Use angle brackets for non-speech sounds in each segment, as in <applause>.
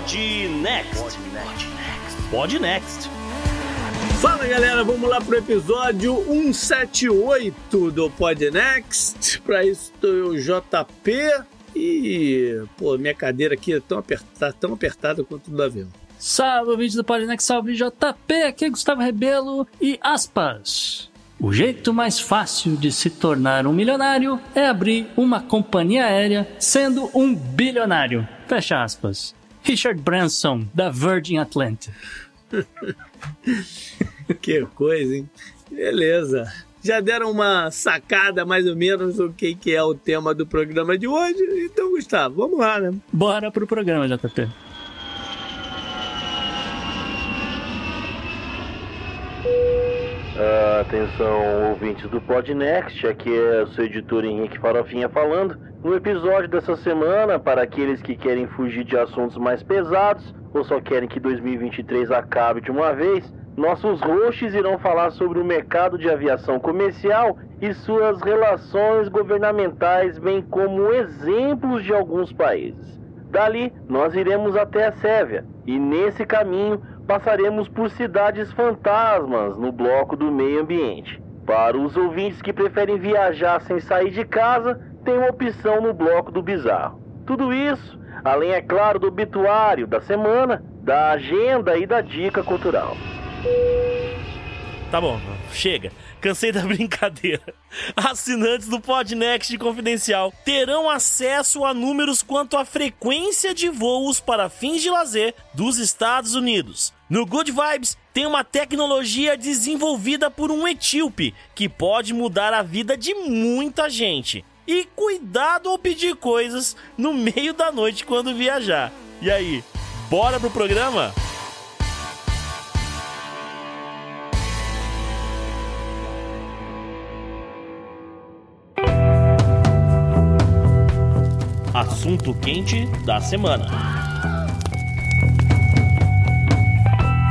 Pod Next. Pod Next. Fala galera, vamos lá pro episódio 178 do Podnext. Pra isso tô eu, JP. E, pô, minha cadeira aqui é tão apertada, tá tão apertada quanto do avião. Salve, vídeo do Podnext, salve JP, aqui é Gustavo Rebelo e aspas. O jeito mais fácil de se tornar um milionário é abrir uma companhia aérea sendo um bilionário. Fecha aspas. Richard Branson, da Virgin Atlantic. <laughs> que coisa, hein? Beleza. Já deram uma sacada mais ou menos do que, que é o tema do programa de hoje. Então, Gustavo, vamos lá, né? Bora pro programa, JP. Uh, atenção, ouvintes do Podnext, aqui é o seu editor Henrique Farofinha falando. No episódio dessa semana, para aqueles que querem fugir de assuntos mais pesados ou só querem que 2023 acabe de uma vez, nossos hosts irão falar sobre o mercado de aviação comercial e suas relações governamentais, bem como exemplos de alguns países. Dali, nós iremos até a Sérvia e nesse caminho passaremos por cidades fantasmas no bloco do meio ambiente. Para os ouvintes que preferem viajar sem sair de casa, tem uma opção no bloco do bizarro. Tudo isso, além, é claro, do obituário da semana, da agenda e da dica cultural. Tá bom, chega. Cansei da <laughs> brincadeira. Assinantes do Podnext Confidencial terão acesso a números quanto à frequência de voos para fins de lazer dos Estados Unidos. No Good Vibes tem uma tecnologia desenvolvida por um etíope que pode mudar a vida de muita gente. E cuidado ao pedir coisas no meio da noite quando viajar. E aí, bora pro programa? Assunto quente da semana.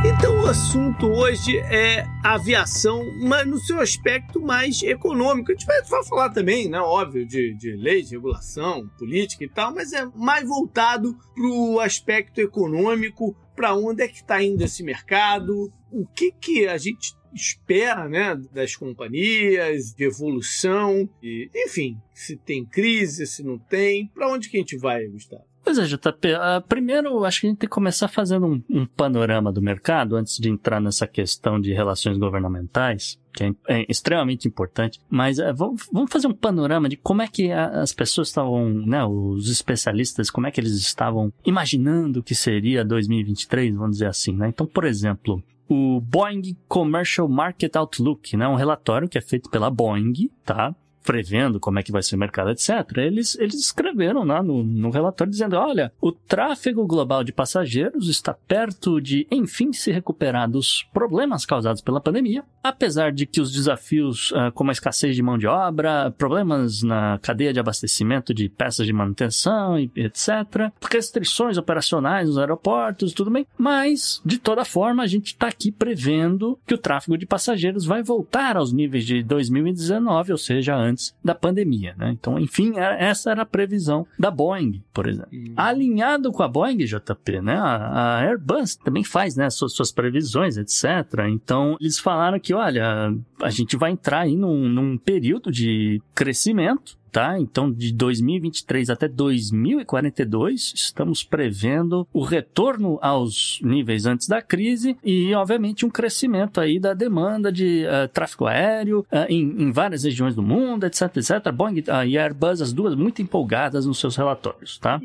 Então o assunto hoje é aviação, mas no seu aspecto mais econômico. A gente vai, falar também, né, óbvio, de, de leis, regulação, política e tal, mas é mais voltado para o aspecto econômico, para onde é que está indo esse mercado, o que, que a gente espera né, das companhias, de evolução, e, enfim, se tem crise, se não tem, para onde que a gente vai, Gustavo? Pois é, JP. Uh, primeiro, acho que a gente tem que começar fazendo um, um, panorama do mercado antes de entrar nessa questão de relações governamentais, que é, é extremamente importante. Mas uh, vamos, vamos, fazer um panorama de como é que a, as pessoas estavam, né, os especialistas, como é que eles estavam imaginando que seria 2023, vamos dizer assim, né? Então, por exemplo, o Boeing Commercial Market Outlook, né? Um relatório que é feito pela Boeing, tá? Prevendo como é que vai ser o mercado, etc., eles, eles escreveram lá no, no relatório dizendo: olha, o tráfego global de passageiros está perto de, enfim, se recuperar dos problemas causados pela pandemia, apesar de que os desafios uh, como a escassez de mão de obra, problemas na cadeia de abastecimento de peças de manutenção, etc., restrições operacionais nos aeroportos, tudo bem, mas, de toda forma, a gente está aqui prevendo que o tráfego de passageiros vai voltar aos níveis de 2019, ou seja, antes da pandemia, né? Então, enfim, essa era a previsão da Boeing, por exemplo. Hum. Alinhado com a Boeing, JP, né? A, a Airbus também faz, né, suas, suas, previsões, etc. Então, eles falaram que, olha, a gente vai entrar aí num, num período de crescimento tá? Então, de 2023 até 2042, estamos prevendo o retorno aos níveis antes da crise e, obviamente, um crescimento aí da demanda de uh, tráfego aéreo uh, em, em, várias regiões do mundo, etc, etc. Boeing uh, e Airbus, as duas muito empolgadas nos seus relatórios, tá?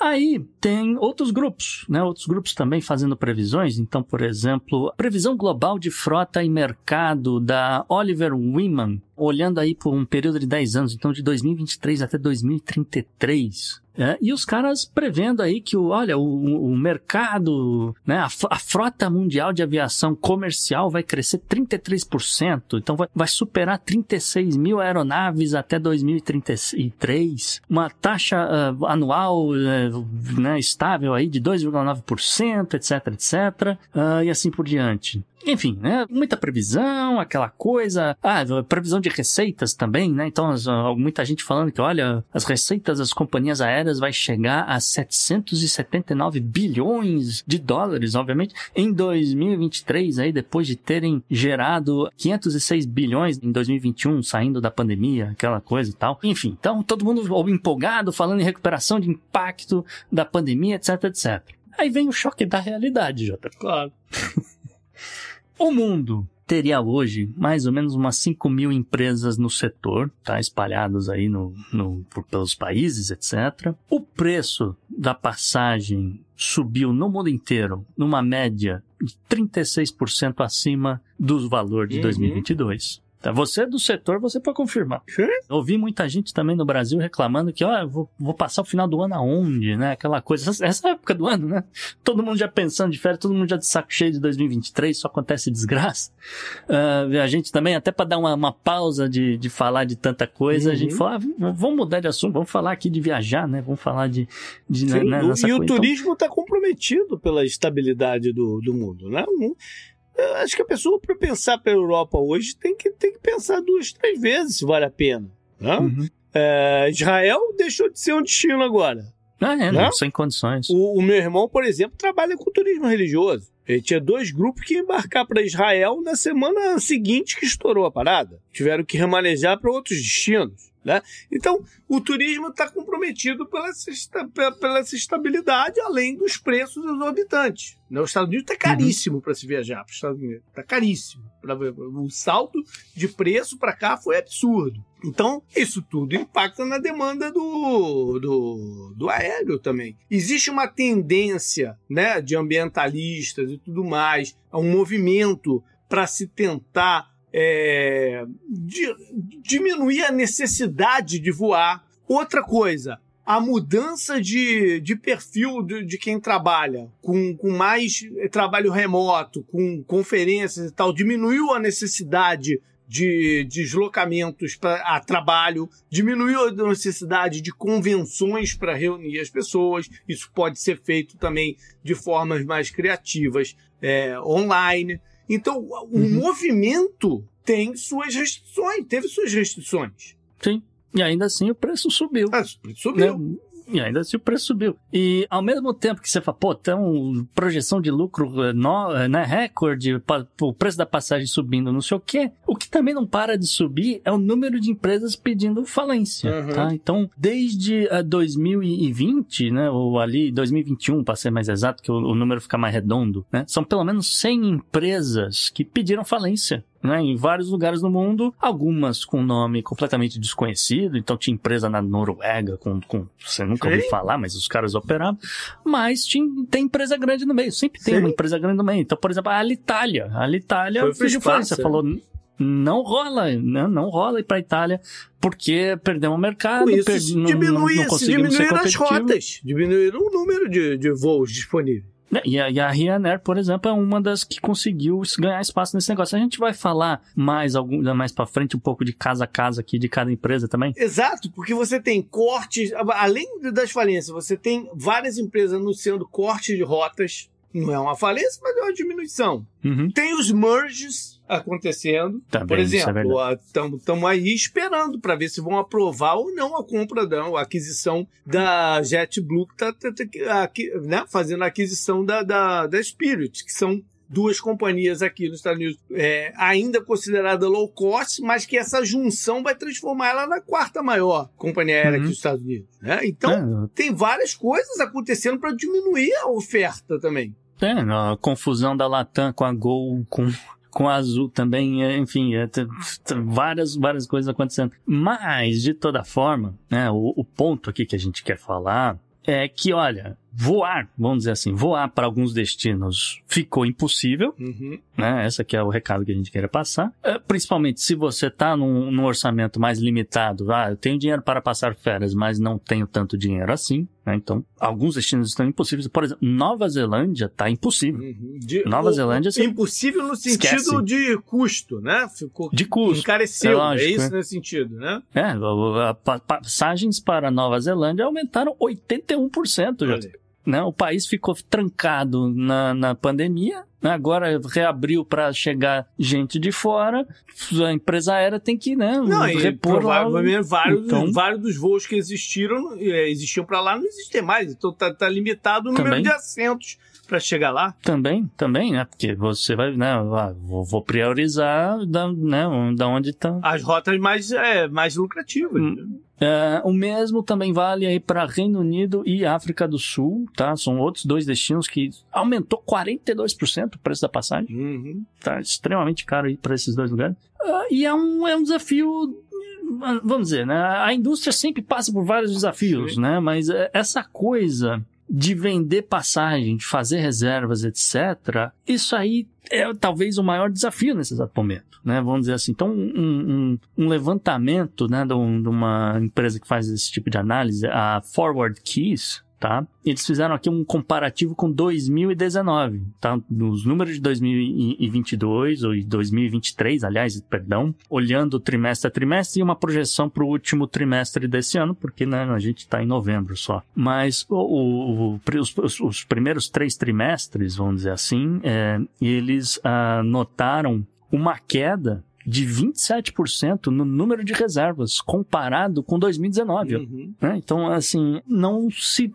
Aí tem outros grupos, né? Outros grupos também fazendo previsões. Então, por exemplo, previsão global de frota e mercado da Oliver Wyman, olhando aí por um período de 10 anos, então de 2023 até 2033. É, e os caras prevendo aí que, olha, o, o mercado, né, a, a, frota mundial de aviação comercial vai crescer 33%, então vai, vai superar 36 mil aeronaves até 2033, uma taxa uh, anual uh, né, estável aí de 2,9%, etc, etc, uh, e assim por diante. Enfim, né? Muita previsão, aquela coisa. Ah, previsão de receitas também, né? Então, muita gente falando que, olha, as receitas das companhias aéreas vai chegar a 779 bilhões de dólares, obviamente, em 2023, aí, depois de terem gerado 506 bilhões em 2021, saindo da pandemia, aquela coisa e tal. Enfim, então, todo mundo empolgado, falando em recuperação de impacto da pandemia, etc, etc. Aí vem o choque da realidade, Jota. Claro. <laughs> O mundo teria hoje mais ou menos umas 5 mil empresas no setor, tá? Espalhadas aí no, no, pelos países, etc. O preço da passagem subiu no mundo inteiro numa média de 36% acima do valor de uhum. 2022. Tá? Você é do setor, você pode confirmar. Sim. Ouvi muita gente também no Brasil reclamando que, ó, vou, vou passar o final do ano aonde, né? Aquela coisa. Essa, essa, época do ano, né? Todo mundo já pensando de férias, todo mundo já de saco cheio de 2023, só acontece desgraça. Uh, a gente também, até para dar uma, uma, pausa de, de falar de tanta coisa, uhum. a gente uhum. falou, ah, vamos mudar de assunto, vamos falar aqui de viajar, né? Vamos falar de. de Sim, né, e o coisa. turismo está então... comprometido pela estabilidade do, do mundo, né? Eu acho que a pessoa, para pensar pela Europa hoje, tem que, tem que pensar duas, três vezes se vale a pena. Né? Uhum. É, Israel deixou de ser um destino agora. Ah, é, né? não, sem condições. O, o, meu irmão, por exemplo, trabalha com turismo religioso. Ele tinha dois grupos que iam embarcar para Israel na semana seguinte que estourou a parada. Tiveram que remanejar para outros destinos. Né? Então, o turismo está comprometido pela, pela essa estabilidade, além dos preços exorbitantes. Né? Os Estados Unidos está caríssimo uhum. para se viajar para os Estados Unidos. Está caríssimo. O salto de preço para cá foi absurdo. Então, isso tudo impacta na demanda do, do, do aéreo também. Existe uma tendência né, de ambientalistas e tudo mais, a um movimento para se tentar é, diminuir a necessidade de voar. Outra coisa, a mudança de, de perfil de, de quem trabalha com, com mais trabalho remoto, com conferências e tal, diminuiu a necessidade de deslocamentos para a trabalho, diminuiu a necessidade de convenções para reunir as pessoas. Isso pode ser feito também de formas mais criativas é, online. Então, o uhum. movimento tem suas restrições, teve suas restrições. Sim. E ainda assim o preço subiu. Ah, o preço subiu. Né? E ainda assim o preço subiu. E ao mesmo tempo que você fala, pô, tem uma projeção de lucro eh, no, eh, né, recorde, o preço da passagem subindo, não sei o quê, o que também não para de subir é o número de empresas pedindo falência, uhum. tá? Então, desde uh, eh, 2020, né, ou ali 2021, para ser mais exato, que o, o número fica mais redondo, né, são pelo menos 100 empresas que pediram falência né, em vários lugares do mundo, algumas com nome completamente desconhecido, então tinha empresa na Noruega com, com você nunca ouviu falar, mas os caras operavam, mas tinha, tem empresa grande no meio, sempre tem Sim. uma empresa grande no meio. Então, por exemplo, a Alitalia, a Alitalia pediu falência, falou não rola, não, não rola ir para Itália porque perdemos o mercado, isso, perdi, diminui, não, as rotas, diminuíram o número de, de voos disponíveis. Né, e a, e a Ryanair, por exemplo, é uma das que conseguiu ganhar espaço nesse negócio. A gente vai falar mais algum, mais para frente um pouco de casa a casa aqui de cada empresa também. Exato, porque você tem cortes, além das falências, você tem várias empresas anunciando cortes de rotas. Não é uma falência, mas é uma diminuição. Uhum. Tem os merges acontecendo. Também, Por exemplo, estamos é aí esperando para ver se vão aprovar ou não a compra, da, a aquisição da JetBlue, que está tá, tá, né, fazendo a aquisição da, da, da Spirit, que são duas companhias aqui nos Estados Unidos, é, ainda considerada low cost, mas que essa junção vai transformar ela na quarta maior companhia aérea Uhum. aqui dos Estados Unidos. Né? Então, É, tem várias coisas acontecendo para diminuir a oferta também. É, a confusão da Latam com a Gol, com, com Azul também, é, enfim, é, várias, várias coisas acontecendo. Mas, de toda forma, né, o, o ponto aqui que a gente quer falar é que, olha, voar, vamos dizer assim, voar para alguns destinos ficou impossível, Uhum. né? Esse aqui é o recado que a gente queria passar. É, principalmente se você está num, num orçamento mais limitado. Ah, eu tenho dinheiro para passar férias, mas não tenho tanto dinheiro assim. Né? Então, alguns destinos estão impossíveis. Por exemplo, Nova Zelândia está impossível. Uhum. De- Nova o- Zelândia, você- Impossível no sentido Esquece. de custo, né? Ficou De custo. encareceu, É é, lógico, isso né? nesse sentido, né? É, passagens para Nova Zelândia aumentaram 81%. Já. Olha aí. Né? O país ficou trancado na, na pandemia, né? agora reabriu para chegar gente de fora. A empresa aérea tem que né, Não, e repor lá. provavelmente vários, Então- vários dos voos que existiram, eh, existiam para lá, não existem mais. Então tá, tá limitado o número Também. de assentos para chegar lá. Também, também, né? Porque você vai, né? vou, priorizar da, né, da onde tá. As rotas mais, é, mais lucrativas. É, o mesmo também vale aí para Reino Unido e África do Sul, tá? São outros dois destinos que aumentou 42% o preço da passagem. Uhum. Tá extremamente caro aí para esses dois lugares. Ah, e é um, é um desafio. ah, Vamos dizer, né? A indústria sempre passa por vários desafios, Sim. né? Mas é, essa coisa de vender passagem, de fazer reservas, etc., isso aí é talvez o maior desafio nesse exato momento, né? Vamos dizer assim. Então, um, um- um levantamento, né, de, um- de uma empresa que faz esse tipo de análise, a Forward Keys, tá? Eles fizeram aqui um comparativo com 2019, tá? Nos números de 2022 ou de 2023, aliás, perdão, olhando trimestre a trimestre e uma projeção para o último trimestre desse ano, porque né, a gente está em novembro só. Mas o, o- os- os primeiros três trimestres, vamos dizer assim, é, eles ah, notaram uma queda de 27% no número de reservas comparado com 2019. Uhum. né? Então, assim, <laughs> não se,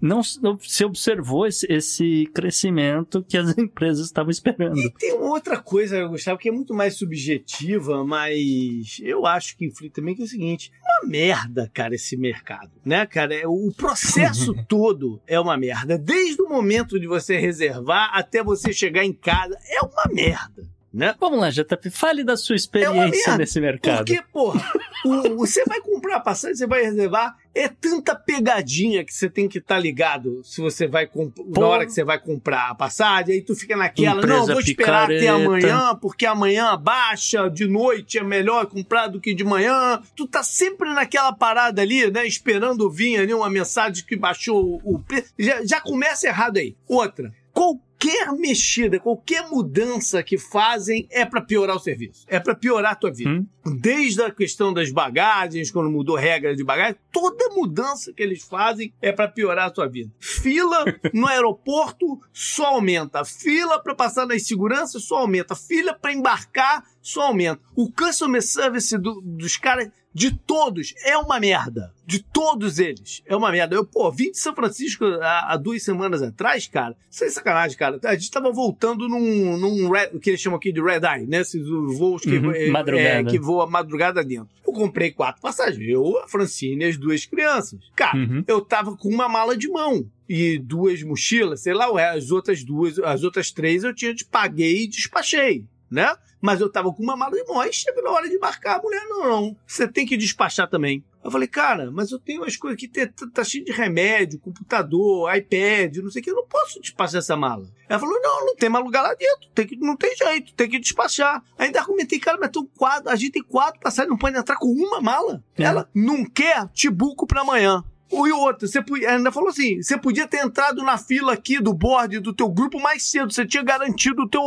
não se observou esse, esse crescimento que as <laughs> empresas estavam esperando. E tem outra coisa, Gustavo, que é muito mais subjetiva, mas eu acho que influi também, que é o seguinte: é uma merda, cara, esse mercado. Né, cara? É- O processo <laughs> todo é uma merda. Desde o momento de você reservar até você chegar em casa, é uma merda. Né? Vamos lá, JP, fale da sua É experiência merda, nesse mercado. Porque, porra, o- você vai comprar a passagem, você vai reservar, é tanta pegadinha que você tem que estar ligado se você vai na hora que você vai comprar a passagem, aí tu fica naquela, Empresa não, vou esperar até picareta. amanhã, porque amanhã baixa, de noite é melhor comprar do que de manhã. Tu tá sempre naquela parada ali, né, esperando vir ali uma mensagem que baixou o preço. Já, já começa errado aí. Outra, qualquer mexida, qualquer mudança que fazem é pra piorar o serviço. É pra piorar a tua vida. Hum. Desde a questão das bagagens, quando mudou regra de bagagem, toda mudança que eles fazem é pra piorar a tua vida. Fila <laughs> no aeroporto só aumenta. Fila pra passar nas seguranças só aumenta. Fila pra embarcar só aumenta. O customer service do- dos caras, de todos, é uma merda. De todos eles. É uma merda. Eu, pô, vim de São Francisco há, há duas semanas atrás, cara. Sem sacanagem, cara. A gente tava voltando num, num red, o que eles chamam aqui de red eye, né? Esses voos que, Uhum, é, madrugada. é, que voa madrugada dentro. Eu comprei quatro passagens. Eu, a Francine e as duas crianças. Cara, Uhum. eu tava com uma mala de mão e duas mochilas, sei lá, as outras duas, as outras três eu tinha de paguei e despachei, né? Mas eu tava com uma mala de mão. Aí chega na hora de embarcar, a mulher, não, não, você tem que despachar também. Eu falei, cara, mas eu tenho umas coisas aqui, tá, tá cheio de remédio, computador, iPad, não sei o que, eu não posso despachar essa mala. Ela falou, não, não tem mais lugar lá dentro, tem que, não tem jeito, tem que despachar. Ainda argumentei, cara, mas tem quatro, a gente tem quatro passagens, não pode entrar com uma mala. É. Ela não quer tibuco pra amanhã. E o outro, você ainda falou assim: você podia ter entrado na fila aqui do board do teu grupo mais cedo, você tinha garantido o teu,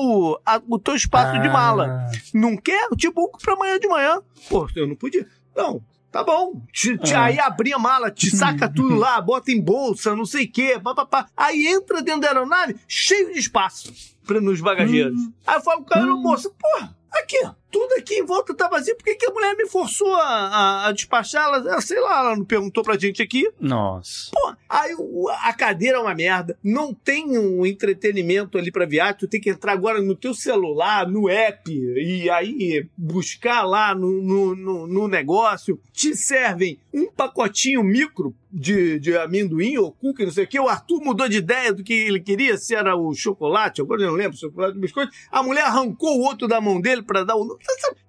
a- o teu espaço de mala. Ah, Não quer? Eu te buco pra amanhã de manhã. Pô, eu não podia. Não, tá bom. Te, te- Ah. Aí abri a mala, te saca <laughs> tudo lá, bota em bolsa, não sei o quê, papapá. Aí entra dentro da aeronave, cheio de espaço pra, nos bagageiros. Aí eu falo, cara, moço, porra, aqui, tudo aqui em volta tá vazio. Por que, que a mulher me forçou a, a, a despachar? Ela, sei lá, ela não perguntou pra gente aqui. Nossa. Pô, aí a cadeira é uma merda. Não tem um entretenimento ali pra viagem. Tu tem que entrar agora no teu celular, no app, e aí buscar lá no, no, no, no negócio. Te servem um pacotinho micro de, de amendoim ou cookie, não sei o que. O Arthur mudou de ideia do que ele queria, se era o chocolate, agora eu não lembro, chocolate biscoito. A mulher arrancou o outro da mão dele pra dar o.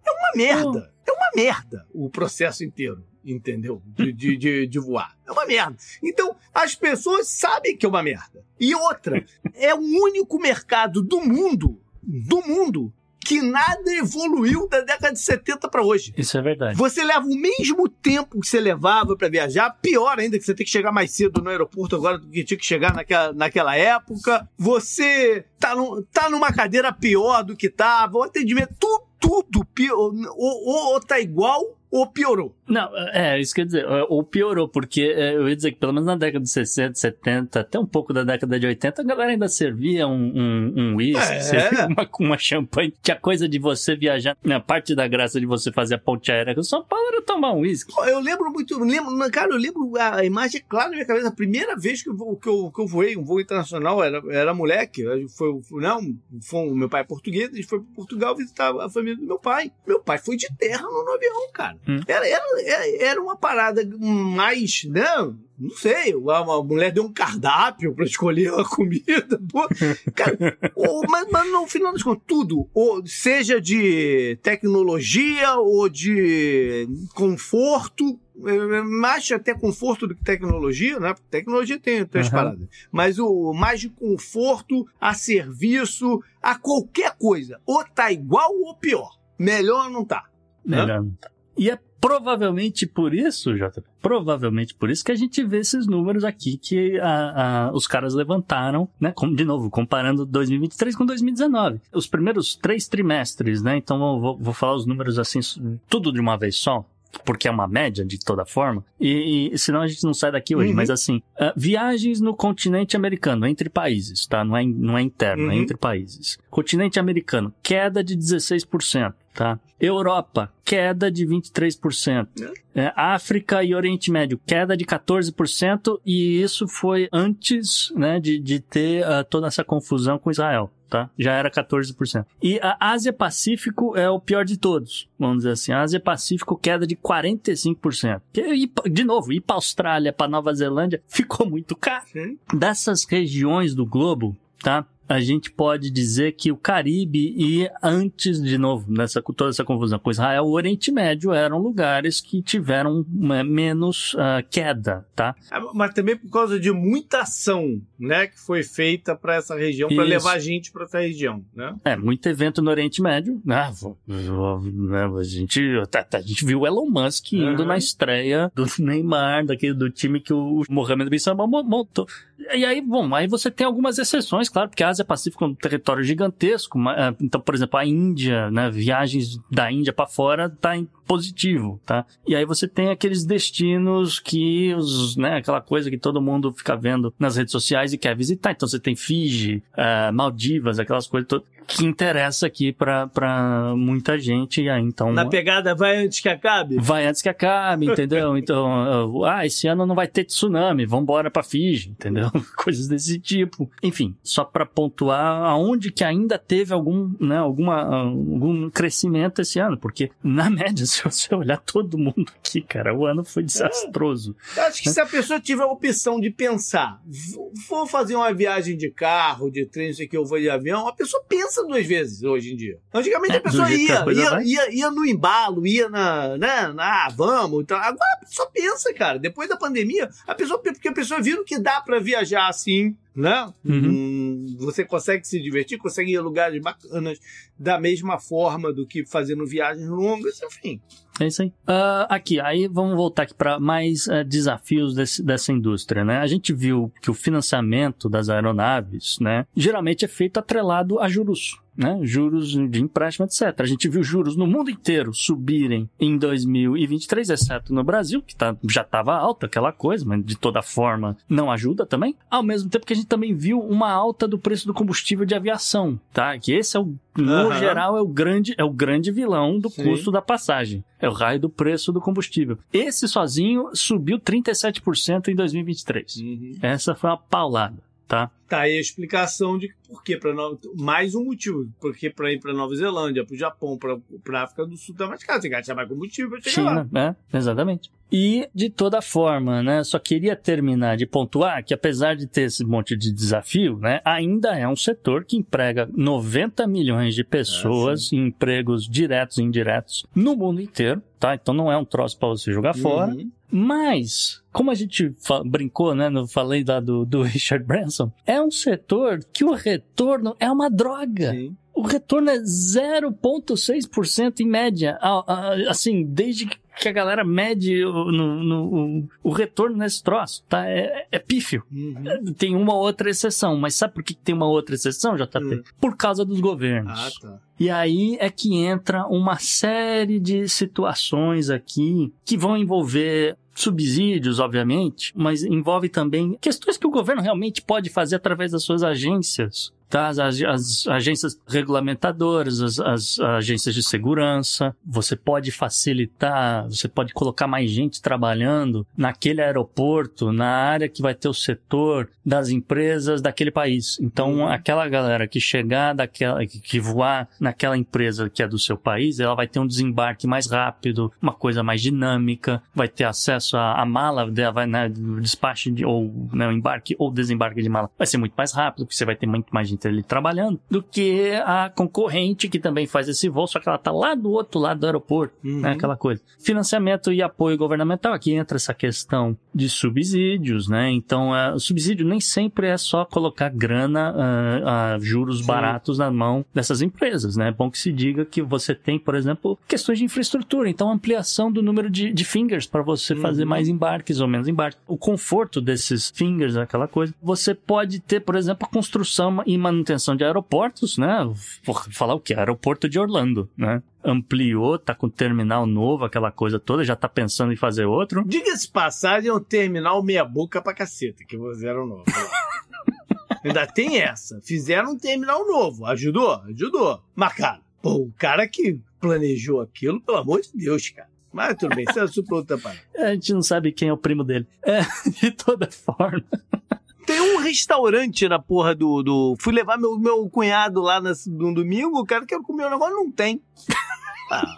É uma merda. É uma merda o processo inteiro. Entendeu? De, de, de, de voar. É uma merda. Então, as pessoas sabem que é uma merda. E outra, é o único mercado do mundo, do mundo, que nada evoluiu da década de 70 para hoje. Isso é verdade. Você leva o mesmo tempo que você levava para viajar, pior ainda que você tem que chegar mais cedo no aeroporto agora do que tinha que chegar naquela, naquela época. Você tá, num- tá numa cadeira pior do que tava, o atendimento, tudo, tudo ou, ou, ou tá igual ou piorou. Não, é, isso quer dizer, é, ou piorou, porque é, eu ia dizer que pelo menos na década de 60, 70, até um pouco da década de 80, a galera ainda servia um, um, um whisky, É. servia uma, uma champanhe. Tinha coisa de você viajar, na parte da graça de você fazer a ponte aérea com São Paulo era tomar um whisky. Eu lembro muito, eu lembro, cara, eu lembro a imagem é clara na minha cabeça. A primeira vez que eu, que eu, que eu voei um voo internacional era, era moleque. Foi, não, foi, o meu pai é português, a gente foi para Portugal visitar a família do meu pai. Meu pai foi de terra no avião, cara. Hum. Era, era, era- era uma parada mais, né? Não sei, a, a mulher deu um cardápio para escolher a comida. <laughs> Cara, o- mas, mas no final das contas, tudo, ou seja de tecnologia ou de conforto, é, mais até conforto do que tecnologia, né? Tecnologia tem, tem as Aham. paradas. Mas o mais de conforto a serviço, a qualquer coisa. Ou tá igual ou pior. Melhor não tá. Melhor não tá. E é provavelmente por isso, JP, provavelmente por isso que a gente vê esses números aqui que a- a- os caras levantaram, né? Com- de novo, comparando 2023 com 2019. Os primeiros três trimestres, né? Então vou, vou falar os números assim, tudo de uma vez só. Porque é uma média de toda forma. E, e senão a gente não sai daqui hoje. Uhum. Mas assim, ah, viagens no continente americano, entre países, tá? Não é, não é interno, é Uhum. entre países. Continente americano, queda de 16%, tá? Europa, queda de 23%. É, África e Oriente Médio, queda de 14%, e isso foi antes né, de, de ter ah, toda essa confusão com Israel. Tá? Já era 14%. E a Ásia-Pacífico é o pior de todos, vamos dizer assim. A Ásia-Pacífico, queda de 45%. Que, ir pra- de novo, ir para Austrália, para Nova Zelândia, <laughs> ficou muito caro. Sim. Dessas regiões do globo, tá? A gente pode dizer que o Caribe e antes, de novo, nessa, toda essa confusão com Israel, o Oriente Médio eram lugares que tiveram né, menos ah, queda, tá? Ah, Mas também por causa de muita ação, né, que foi feita para essa região, para levar gente para essa região, né? É, muito evento no Oriente Médio, né? né, A gente, tá- tá- a gente viu o Elon Musk indo Uhum. na estreia do Neymar, daquele, do time que o Mohamed Bin Salman mo- montou. E aí, bom, aí você tem algumas exceções, claro, porque a Ásia Pacífico é um território gigantesco. ah, Então, por exemplo, a Índia, né? Viagens da Índia para fora tá em positivo, tá? E aí você tem aqueles destinos que os, né, aquela coisa que todo mundo fica vendo nas redes sociais e quer visitar. Então você tem Fiji, ah, Maldivas, aquelas coisas todas que interessa aqui pra, pra muita gente. E aí, então. Na pegada vai antes que acabe. Vai antes que acabe, entendeu? <laughs> Então, ah, esse ano não vai ter tsunami, vambora pra Fiji, entendeu? <laughs> Coisas desse tipo. Enfim, só pra pontuar aonde que ainda teve algum, né, alguma, algum crescimento esse ano, porque na <laughs> média, se você olhar todo mundo aqui, cara, o ano foi desastroso. Eu Acho que se a pessoa tiver a opção de pensar, vou- vou fazer uma viagem de carro, de trem, não sei o que, eu vou de avião, a pessoa pensa duas vezes hoje em dia. Antigamente É, a pessoa ia, ia, ia, ia no embalo, ia na, né, na, ah, vamos, então, agora a pessoa pensa, cara, depois da pandemia, a pessoa, porque a pessoa viu que dá pra viajar assim, né? Uhum. Hum, você consegue se divertir, consegue ir a lugares bacanas da mesma forma do que fazendo viagens longas, enfim. É isso aí. Ah, aqui, aí vamos voltar aqui para mais eh, desafios desse- dessa indústria, né? A gente viu que o financiamento das aeronaves, né, geralmente é feito atrelado a juros. Né? Juros de empréstimo, etc. A gente viu juros no mundo inteiro subirem em 2023, exceto no Brasil, que tá, já estava alta aquela coisa, mas de toda forma não ajuda também. Ao mesmo tempo que a gente também viu uma alta do preço do combustível de aviação, tá? Que esse é o no Aham. geral é o grande é o grande vilão do Sim. custo da passagem. É o raio do preço do combustível. Esse sozinho subiu 37% em 2023. Uhum. Essa foi uma paulada, tá? Tá aí a explicação de por que para mais um motivo, porque para ir para Nova Zelândia, para o Japão, para África do Sul tá mais caro, você gasta mais combustível para chegar lá. China, né? Exatamente. E, de toda forma, né, só queria terminar de pontuar que, apesar de ter esse monte de desafio, né, ainda é um setor que emprega 90 milhões de pessoas em empregos diretos e indiretos no mundo inteiro, tá? Então não é um troço para você jogar fora. Uhum. Mas, como a gente brincou, né? No, falei lá do, do <laughs> Richard Branson, é um setor que o retorno é uma droga. Sim. O retorno é 0,6% em média. Assim, desde que a galera mede o, no- no- o- retorno nesse troço, tá? É, é pífio. Uhum. Tem uma outra exceção, mas sabe por que tem uma outra exceção, JP? Hum. Por causa dos governos. Ah, tá. E aí é que entra uma série de situações aqui que vão envolver subsídios, obviamente, mas envolve também questões que o governo realmente pode fazer através das suas agências. Tá? As, as agências regulamentadoras, as, as agências de segurança, você pode facilitar, você pode colocar mais gente trabalhando naquele aeroporto, na área que vai ter o setor das empresas daquele país. Então, Uhum. aquela galera que chegar daquela, que- voar naquela empresa que é do seu país, ela vai ter um desembarque mais rápido, uma coisa mais dinâmica, vai ter acesso à, à mala, vai, né, despacho de, ou né, embarque ou desembarque de mala vai ser muito mais rápido, porque você vai ter muito mais gente ali trabalhando, do que a concorrente que também faz esse voo, só que ela tá lá do outro lado do aeroporto, Uhum. né, aquela coisa. Financiamento e apoio governamental, aqui entra essa questão de subsídios, né, então é, o subsídio nem sempre é só colocar grana ah, a juros Sim. baratos na mão dessas empresas, né, é bom que se diga que você tem, por exemplo, questões de infraestrutura, então ampliação do número de, de fingers para você fazer Uhum. mais embarques ou menos embarques. O conforto desses fingers, aquela coisa. Você pode ter, por exemplo, a construção e manutenção de aeroportos, né? Vou falar o que? Aeroporto de Orlando, né? Ampliou, tá com terminal novo, aquela coisa toda, já tá pensando em fazer outro. Diga-se passagem, é um terminal meia boca pra caceta que fizeram novo. <laughs> Ainda tem essa. Fizeram um terminal novo. Ajudou? Ajudou. Mas, cara, pô, o cara que planejou aquilo, pelo amor de Deus, cara. Mas tudo bem, isso é outra parada. A gente não sabe quem é o primo dele. É, de toda forma. Tem um restaurante na porra do. do... Fui levar meu, meu cunhado lá nas- no domingo, o cara quer comer um negócio, não tem. <laughs> Ah,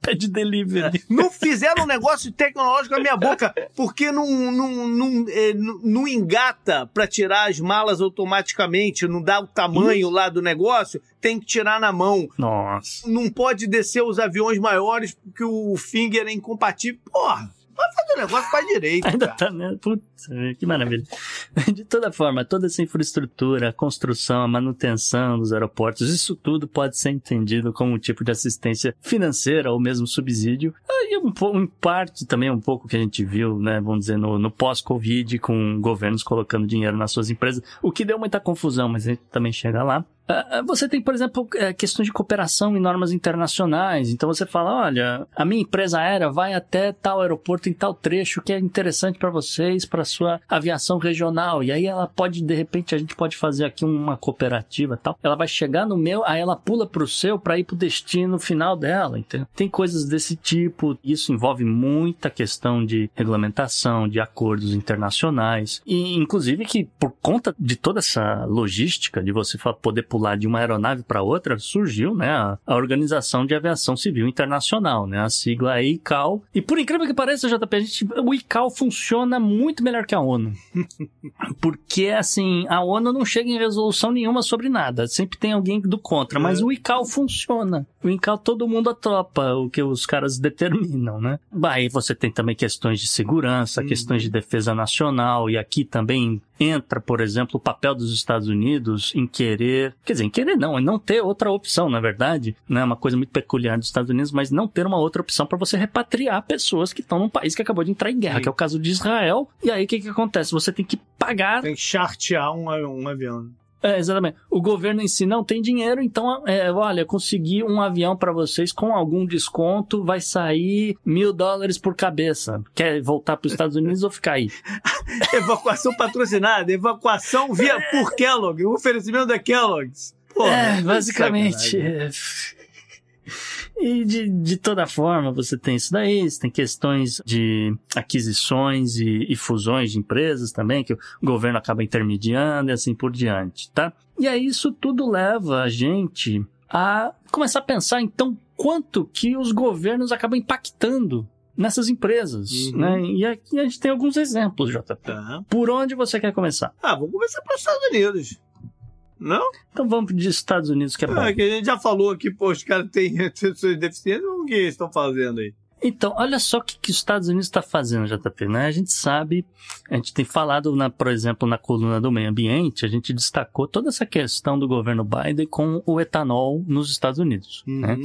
Pede delivery. Não fizeram um negócio tecnológico na minha boca, porque não, não, não, é, não, não engata pra tirar as malas automaticamente, não dá o tamanho lá do negócio, tem que tirar na mão. Nossa. Não pode descer os aviões maiores porque o finger é incompatível. Porra, vai fazer o negócio faz direito, Ainda cara. tá, né? Putz, que maravilha. <laughs> De toda forma, toda essa infraestrutura, a construção, a manutenção dos aeroportos, isso tudo pode ser entendido como um tipo de assistência financeira ou mesmo subsídio. E um, parte também um pouco que a gente viu, né, vamos dizer, no, no pós-Covid, com governos colocando dinheiro nas suas empresas, o que deu muita confusão, mas a gente também chega lá. Ah, ah, Você tem, por exemplo, eh, questões de cooperação em normas internacionais. Então você fala, olha, a minha empresa aérea vai até tal aeroporto em tal trecho que é interessante para vocês, para sua aviação regional. E aí ela pode, de repente, a gente pode fazer aqui uma cooperativa e tal. Ela vai chegar no meu, aí ela pula pro seu para ir pro destino final dela. Entendeu? Tem coisas desse tipo. Isso envolve muita questão de regulamentação, de acordos internacionais. E, inclusive, que por conta de toda essa logística de você poder pular de uma aeronave para outra, surgiu né, a, a Organização de Aviação Civil Internacional, né, a sigla é ICAO. E por incrível que pareça, JP, a gente, o ICAO funciona muito melhor que a ONU. <laughs> Porque, assim, a ONU não chega em resolução nenhuma sobre nada. Sempre tem alguém do contra. Mas É. o ICAO funciona. O ICAO todo mundo atropa o que os caras determinam, né? Bah, Aí você tem também questões de segurança, questões de defesa nacional. E aqui também entra, por exemplo, o papel dos Estados Unidos em querer... Quer dizer, em querer não, em não ter outra opção, na verdade. Né? Uma coisa muito peculiar dos Estados Unidos, mas não ter uma outra opção para você repatriar pessoas que estão num país que acabou de entrar em guerra, Sim. que é o caso de Israel. E aí o que, que acontece? Você tem que pagar Tem que chartear um, um avião. É, exatamente. O governo em si não tem dinheiro, então, é, olha, consegui um avião para vocês com algum desconto, vai sair mil dólares por cabeça. Quer voltar para os Estados Unidos ou ficar aí? <laughs> Evacuação patrocinada, evacuação via por Kellogg, o oferecimento da Kellogg's. Porra, é, basicamente. é. E de, de toda forma, você tem isso daí, você tem questões de aquisições e, e fusões de empresas também, que o governo acaba intermediando e assim por diante, tá? E aí isso tudo leva a gente a começar a pensar, então, quanto que os governos acabam impactando nessas empresas, Uhum. né? E aqui a gente tem alguns exemplos, JP. Tá. Por onde você quer começar? Ah, vamos começar pelos Estados Unidos. Não? Então vamos de Estados Unidos, que é bom. É, que a gente já falou aqui, pô, os caras têm <laughs> suas deficiências, o que eles estão fazendo aí? Então, olha só o que, que os Estados Unidos está fazendo, JP, né? A gente sabe, a gente tem falado, na, por exemplo, na coluna do meio ambiente, a gente destacou toda essa questão do governo Biden com o etanol nos Estados Unidos, né?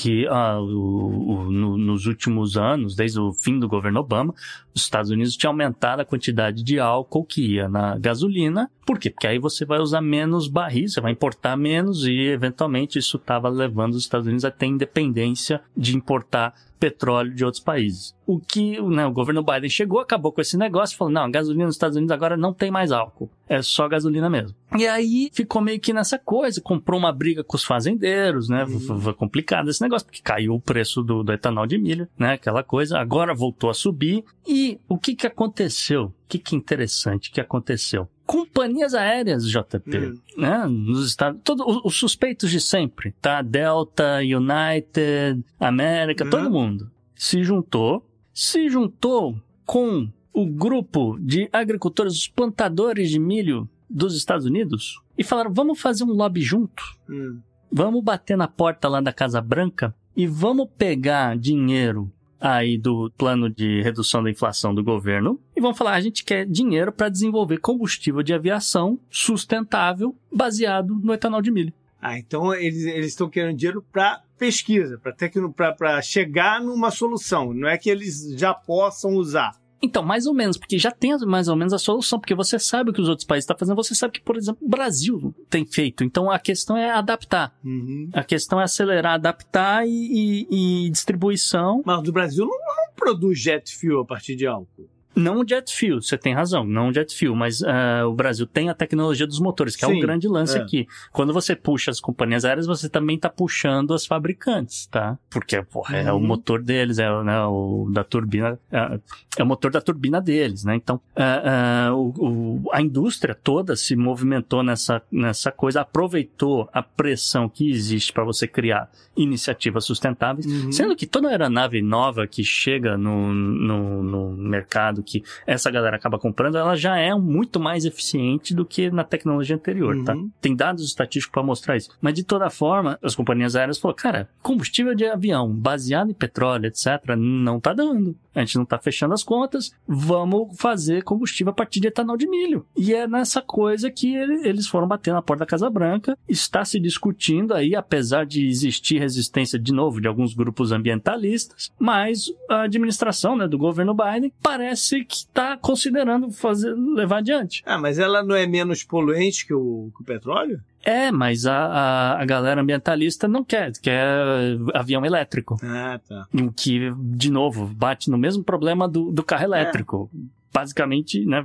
Que ah, o- o- no- nos últimos anos, desde o fim do governo Obama, os Estados Unidos tinham aumentado a quantidade de álcool que ia na gasolina. Por quê? Porque aí você vai usar menos barris, você vai importar menos e, eventualmente, isso estava levando os Estados Unidos a ter independência de importar petróleo de outros países. O que né, o governo Biden chegou, acabou com esse negócio, falou: não, gasolina nos Estados Unidos agora não tem mais álcool, é só gasolina mesmo. E aí ficou meio que nessa coisa, comprou uma briga com os fazendeiros, né? Foi- Foi complicado esse negócio, porque caiu o preço do, do etanol de milho, né? Aquela coisa, agora voltou a subir. E o que que aconteceu? O que que interessante que aconteceu? Companhias aéreas, JP, Hum. né? Nos Estados todos os, os suspeitos de sempre, tá? Delta, United, América, Uhum. todo mundo se juntou, se juntou com o grupo de agricultores, os plantadores de milho dos Estados Unidos e falaram: vamos fazer um lobby junto, Hum. vamos bater na porta lá da Casa Branca e vamos pegar dinheiro aí do plano de redução da inflação do governo e vamos falar: a gente quer dinheiro para desenvolver combustível de aviação sustentável baseado no etanol de milho. Ah, então eles eles estão querendo dinheiro para pesquisa, para chegar numa solução. Não é que eles já possam usar. Então, mais ou menos, porque já tem mais ou menos a solução, porque você sabe o que os outros países estão fazendo, você sabe que, por exemplo, o Brasil tem feito. Então, a questão é adaptar. Uhum. A questão é acelerar, adaptar e, e- e distribuição. Mas o Brasil não, não produz jet fuel a partir de álcool. Não o jet fuel, você tem razão, não o jet fuel, mas ah, o Brasil tem a tecnologia dos motores, que é Sim, o grande lance é. aqui. Quando você puxa as companhias aéreas, você também está puxando as fabricantes, tá? Porque, porra, é o Uhum. motor deles, é o, né, o da turbina, é, é o motor da turbina deles, né? Então, ah, ah, o- o- a indústria toda se movimentou nessa, nessa coisa, aproveitou a pressão que existe para você criar iniciativas sustentáveis, Uhum. Sendo que toda aeronave nova que chega no, no, no mercado, que essa galera acaba comprando, ela já é muito mais eficiente do que na tecnologia anterior, Uhum. tá? Tem dados estatísticos para mostrar isso. Mas de toda forma, as companhias aéreas falaram, cara, combustível de avião baseado em petróleo, etc., não tá dando. A gente não tá fechando as contas, vamos fazer combustível a partir de etanol de milho. E é nessa coisa que ele- eles foram bater na porta da Casa Branca. Está se discutindo aí, apesar de existir resistência, de novo, de alguns grupos ambientalistas, mas a administração né, do governo Biden parece que está considerando fazer, levar adiante. Ah, mas ela não é menos poluente que o, que o petróleo? É, mas a, a, a galera ambientalista não quer, quer avião elétrico. Ah, tá. Que, de novo, bate no mesmo problema do, do carro elétrico. Basicamente, né,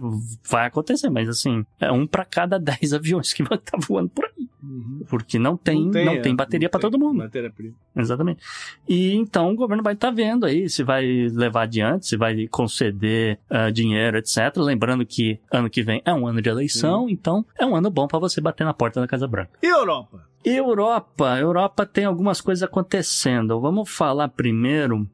vai acontecer, mas assim, é um para cada <laughs> 10 aviões que vai estar voando por aí. Uhum. Porque não tem, não tem, é, bateria não para tem todo mundo. Matéria-prima. Exatamente. E então o governo vai estar vendo aí se vai levar adiante, se vai conceder ah, dinheiro, etc. Lembrando que ano que vem é um ano de eleição, então é um ano bom para você bater na porta da Casa Branca. E Europa? Europa, Europa tem algumas coisas acontecendo. Vamos falar primeiro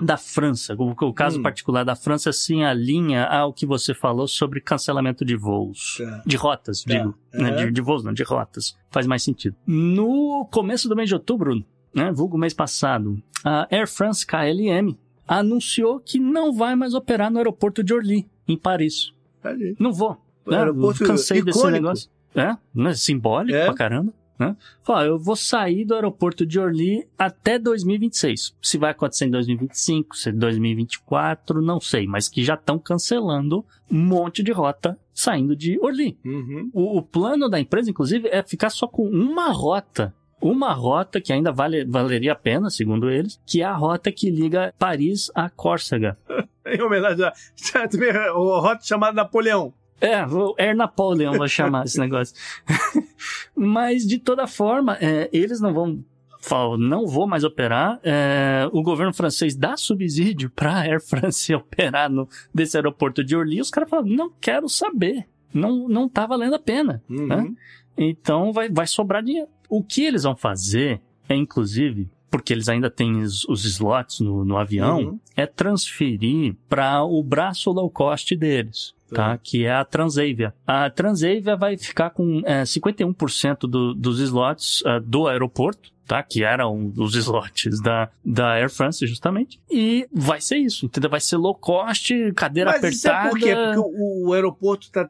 da França. O, o caso Hum. particular da França se alinha ao que você falou sobre cancelamento de voos. Tá. De rotas, Tá. digo. Né, de, de voos, não, de rotas. Faz mais sentido. No começo do mês de outubro, né, vulgo mês passado, a Air France KLM anunciou que não vai mais operar no aeroporto de Orly, em Paris. Tá ali. Não vou. né? Aeroporto Cansei desse icônico. negócio. É, né? simbólico É. pra caramba. Né? Falou, eu vou sair do aeroporto de Orly até 2026. Se vai acontecer em 2025, se é 2024, não sei, mas que já estão cancelando um monte de rota saindo de Orly. Uhum. O, o, plano da empresa, inclusive, é ficar só com uma rota. Uma rota que ainda vale, valeria a pena, segundo eles, que é a rota que liga Paris a Córcega. <laughs> em homenagem a, <laughs> a rota chamada Napoleão. É, o Air Napoleon vai chamar esse negócio. <laughs> Mas, de toda forma, é, eles não vão falar, não vou mais operar. É, o governo francês dá subsídio para a Air France <laughs> operar no, desse aeroporto de Orly. Os caras falam, não quero saber. Não, não tá valendo a pena. Uhum. Né? Então, vai, vai sobrar dinheiro. O que eles vão fazer é, inclusive, porque eles ainda têm os, os slots no, no avião, Uhum. é transferir para o braço low cost deles. Tá? Que é a Transavia. A Transavia vai ficar com é, 51% do, dos slots é, do aeroporto, tá? Que eram os <laughs> slots da, da Air France, justamente. E vai ser isso, entendeu? Vai ser low cost, cadeira Mas é apertada. por quê? Porque o, o aeroporto está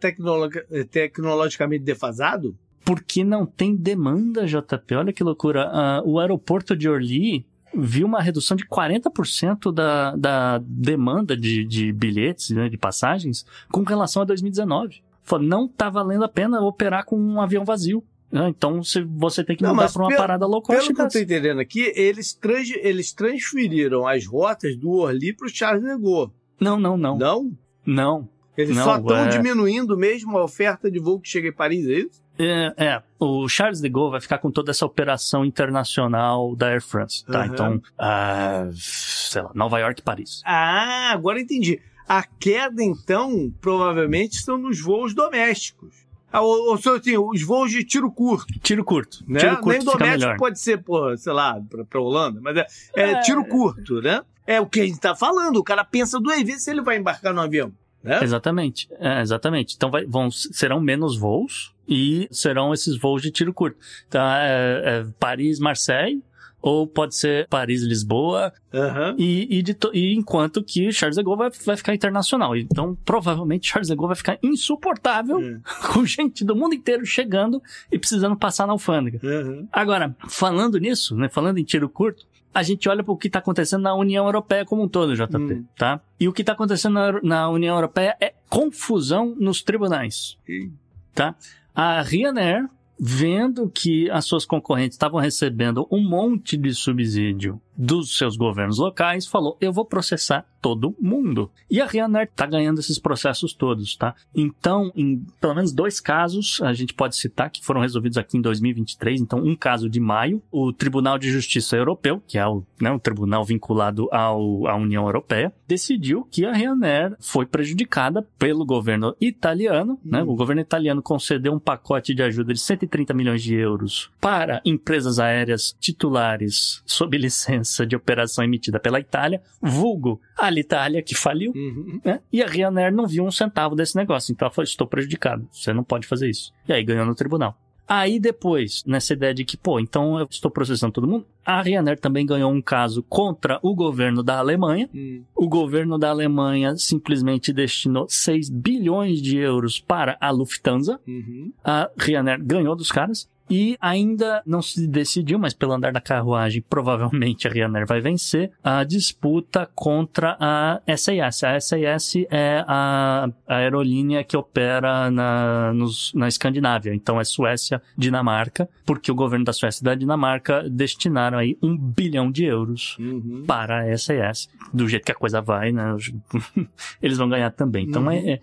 tecnologicamente defasado? porque não tem demanda, JP. Olha que loucura. Ah, o aeroporto de Orly viu uma redução de 40% da, da demanda de, de bilhetes, né, de passagens, com relação a 2019. Falou, não tá valendo a pena operar com um avião vazio. né? Então você tem que mudar para uma pelo- parada low cost. Pelo que eu tô entendendo aqui, eles, trans, eles transferiram as rotas do Orly para o Charles de Gaulle. Não, não, não. Não? Não. Eles Não, só estão é- diminuindo mesmo a oferta de voo que chega em Paris, é isso? É, é, o Charles de Gaulle vai ficar com toda essa operação internacional da Air France, tá? Aham. Então, ah, sei lá, Nova York e Paris. Ah, agora entendi. A queda, então, provavelmente estão nos voos domésticos. Ah, ou, ou seja, assim, os voos de tiro curto, Tiro curto. né? Tiro curto Nem fica doméstico melhor. pode ser, pô, sei lá, pra, pra Holanda, mas é, é É. tiro curto, né? É o que a gente tá falando. O cara pensa duas vezes se ele vai embarcar no avião, né? Exatamente, é, exatamente. Então vai, vão, serão menos voos e serão esses voos de tiro curto. Então é, é Paris-Marseille, ou pode ser Paris-Lisboa, Aham. e, e, de e enquanto que Charles de Gaulle vai, vai ficar internacional. Então provavelmente Charles de Gaulle vai ficar insuportável Hum. <laughs> com gente do mundo inteiro chegando e precisando passar na alfândega. Aham. Agora, falando nisso, né, falando em tiro curto, a gente olha para o que está acontecendo na União Europeia como um todo, JP, Hum. tá? E o que está acontecendo na, na União Europeia é confusão nos tribunais, Ih. tá? A Ryanair, vendo que as suas concorrentes estavam recebendo um monte de subsídio dos seus governos locais, falou, eu vou processar todo mundo. E a Ryanair tá ganhando esses processos todos, tá? Então, em pelo menos dois casos, a gente pode citar que foram resolvidos aqui em 2023. Então, um caso de maio, o Tribunal de Justiça Europeu, que é o, né, o tribunal vinculado ao, à União Europeia, decidiu que a Ryanair foi prejudicada pelo governo italiano, né? O governo italiano concedeu um pacote de ajuda de 130 milhões de euros para empresas aéreas titulares sob licença de operação emitida pela Itália, vulgo a Alitalia, que faliu, Uhum. né? E a Ryanair não viu um centavo desse negócio, então ela falou, estou prejudicado, você não pode fazer isso. E aí ganhou no tribunal. Aí depois, nessa ideia de que, pô, então eu estou processando todo mundo, a Ryanair também ganhou um caso contra o governo da Alemanha. Hum. O governo da Alemanha simplesmente destinou 6 bilhões de euros para a Lufthansa. Uhum. A Ryanair ganhou dos caras. E ainda não se decidiu, mas pelo andar da carruagem, provavelmente a Ryanair vai vencer a disputa contra a SAS. A SAS é a, a aerolínea que opera na, nos- na Escandinávia. Então é Suécia, Dinamarca, porque o governo da Suécia e da Dinamarca destinaram aí um bilhão de euros Uhum. para a SAS. Do jeito que a coisa vai, né? <laughs> Eles vão ganhar também. Então Uhum. é, é-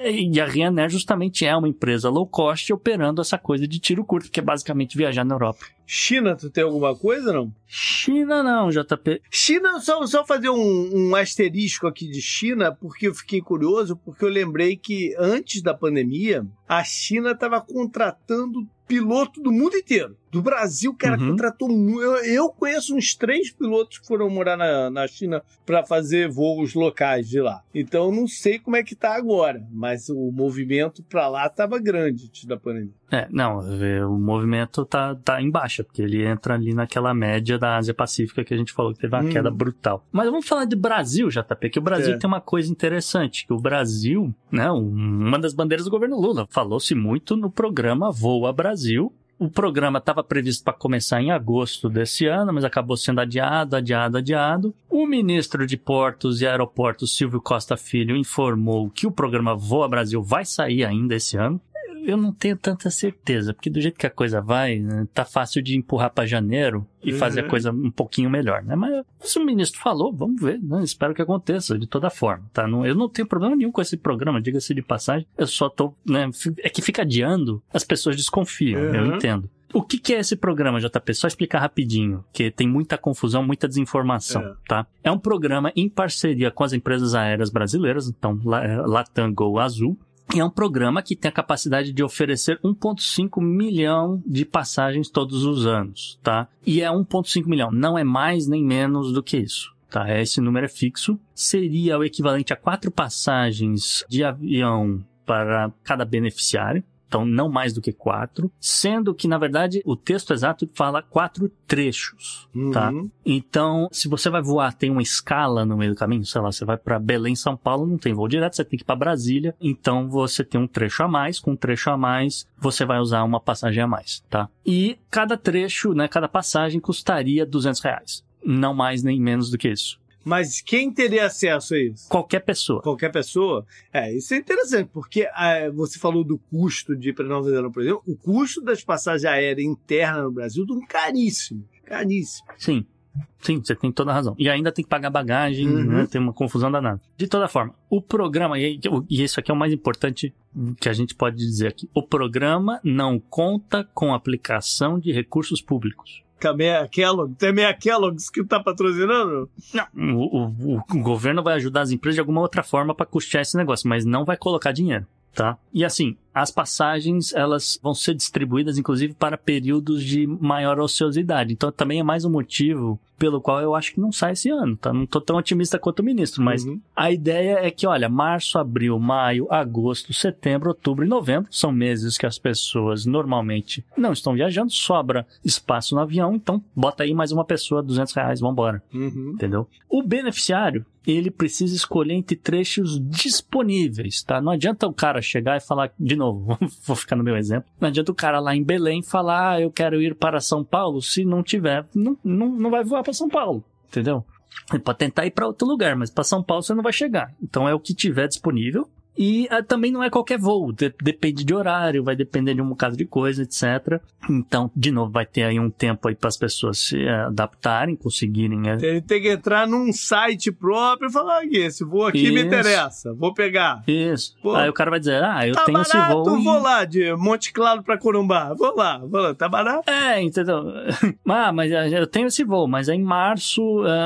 E a Ryanair justamente é uma empresa low cost operando essa coisa de tiro curto, que é basicamente viajar na Europa. China, tu tem alguma coisa, não? China não, JP. China, só, só fazer um, um asterisco aqui de China, porque eu fiquei curioso, porque eu lembrei que antes da pandemia, a China estava contratando piloto do mundo inteiro. Do Brasil, o cara Uhum. contratou. Eu, eu conheço uns três pilotos que foram morar na, na China para fazer voos locais de lá. Então eu não sei como é que tá agora, mas o movimento para lá estava grande antes da pandemia. É, não, é, o movimento tá, tá em baixa, porque ele entra ali naquela média da Ásia Pacífica que a gente falou que teve uma Hum. queda brutal. Mas vamos falar de Brasil, JP, que o Brasil É. tem uma coisa interessante, que o Brasil, né, um- uma das bandeiras do governo Lula, falou-se muito no programa Voa Brasil, O programa estava previsto para começar em agosto desse ano, mas acabou sendo adiado, adiado, adiado. O ministro de Portos e Aeroportos, Silvio Costa Filho, informou que o programa Voa Brasil vai sair ainda esse ano eu não tenho tanta certeza, porque do jeito que a coisa vai, né, tá fácil de empurrar para janeiro e uhum. fazer a coisa um pouquinho melhor, né? Mas se o ministro falou, vamos ver, né? Espero que aconteça de toda forma, tá? Não, eu não tenho problema nenhum com esse programa, diga-se de passagem. Eu só tô, né? É que fica adiando, as pessoas desconfiam, uhum. eu entendo. O que, que, é esse programa, JP? Só explicar rapidinho, que tem muita confusão, muita desinformação, é. tá? É um programa em parceria com as empresas aéreas brasileiras, então Latam Go Azul, e é um programa que tem a capacidade de oferecer 1,5 milhão de passagens todos os anos, tá? E é 1,5 milhão, não é mais nem menos do que isso. Tá, esse número é fixo. Seria o equivalente a quatro passagens de avião para cada beneficiário então não mais do que quatro, sendo que, na verdade, o texto exato fala quatro trechos, tá? uhum. tá? Então, se você vai voar, tem uma escala no meio do caminho, sei lá, você vai para Belém, São Paulo, não tem voo direto, você tem que ir para Brasília, então você tem um trecho a mais, com um trecho a mais, você vai usar uma passagem a mais, tá? E cada trecho, né, cada passagem custaria 200 reais. Não mais nem menos do que isso. Mas quem teria acesso a isso? Qualquer pessoa. Qualquer pessoa? É, isso é interessante, porque é, você falou do custo de ir para Nova Zelândia, por exemplo. O custo das passagens aéreas internas no Brasil estão caríssimos. Caríssimo. Sim. Sim, você tem toda a razão. E ainda tem que pagar bagagem, uhum. né? Tem uma confusão danada. De toda forma, o programa, e isso aqui é o mais importante que a gente pode dizer aqui: o programa não conta com aplicação de recursos públicos também é Kellogg, também é Kellogg's que tá patrocinando? Não, o, o, o governo vai ajudar as empresas de alguma outra forma para custear esse negócio, mas não vai colocar dinheiro, tá? E assim, as passagens elas vão ser distribuídas inclusive para períodos de maior ociosidade. Então também é mais um motivo pelo qual eu acho que não sai esse ano, tá? Não tô tão otimista quanto o ministro, mas uhum. a ideia é que, olha, março, abril, maio, agosto, setembro, outubro e novembro são meses que as pessoas normalmente não estão viajando, sobra espaço no avião, então bota aí mais uma pessoa, 200 reais, vambora. Uhum. Entendeu? O beneficiário, ele precisa escolher entre trechos disponíveis, tá? Não adianta o cara chegar e falar, de novo, <laughs> vou ficar no meu exemplo, não adianta o cara lá em Belém falar, ah, eu quero ir para São Paulo, se não tiver, não, não, não vai voar para São Paulo, entendeu? Ele pode tentar ir para outro lugar, mas para São Paulo você não vai chegar. Então é o que tiver disponível e uh, também não é qualquer voo, de depende de horário, vai depender de um bocado de coisa, etc. Então, de novo, vai ter aí um tempo aí para as pessoas se uh, adaptarem, conseguirem. Uh... Tem, tem, que entrar num site próprio e falar: ah, esse voo aqui Isso. me interessa, vou pegar. Isso. Pô, aí o cara vai dizer: ah, eu tá tenho barato, esse voo. E... vou lá, de Monte Claro para Corumbá, vou lá, vou lá, tá barato? É, entendeu? <laughs> ah, mas eu tenho esse voo, mas é em março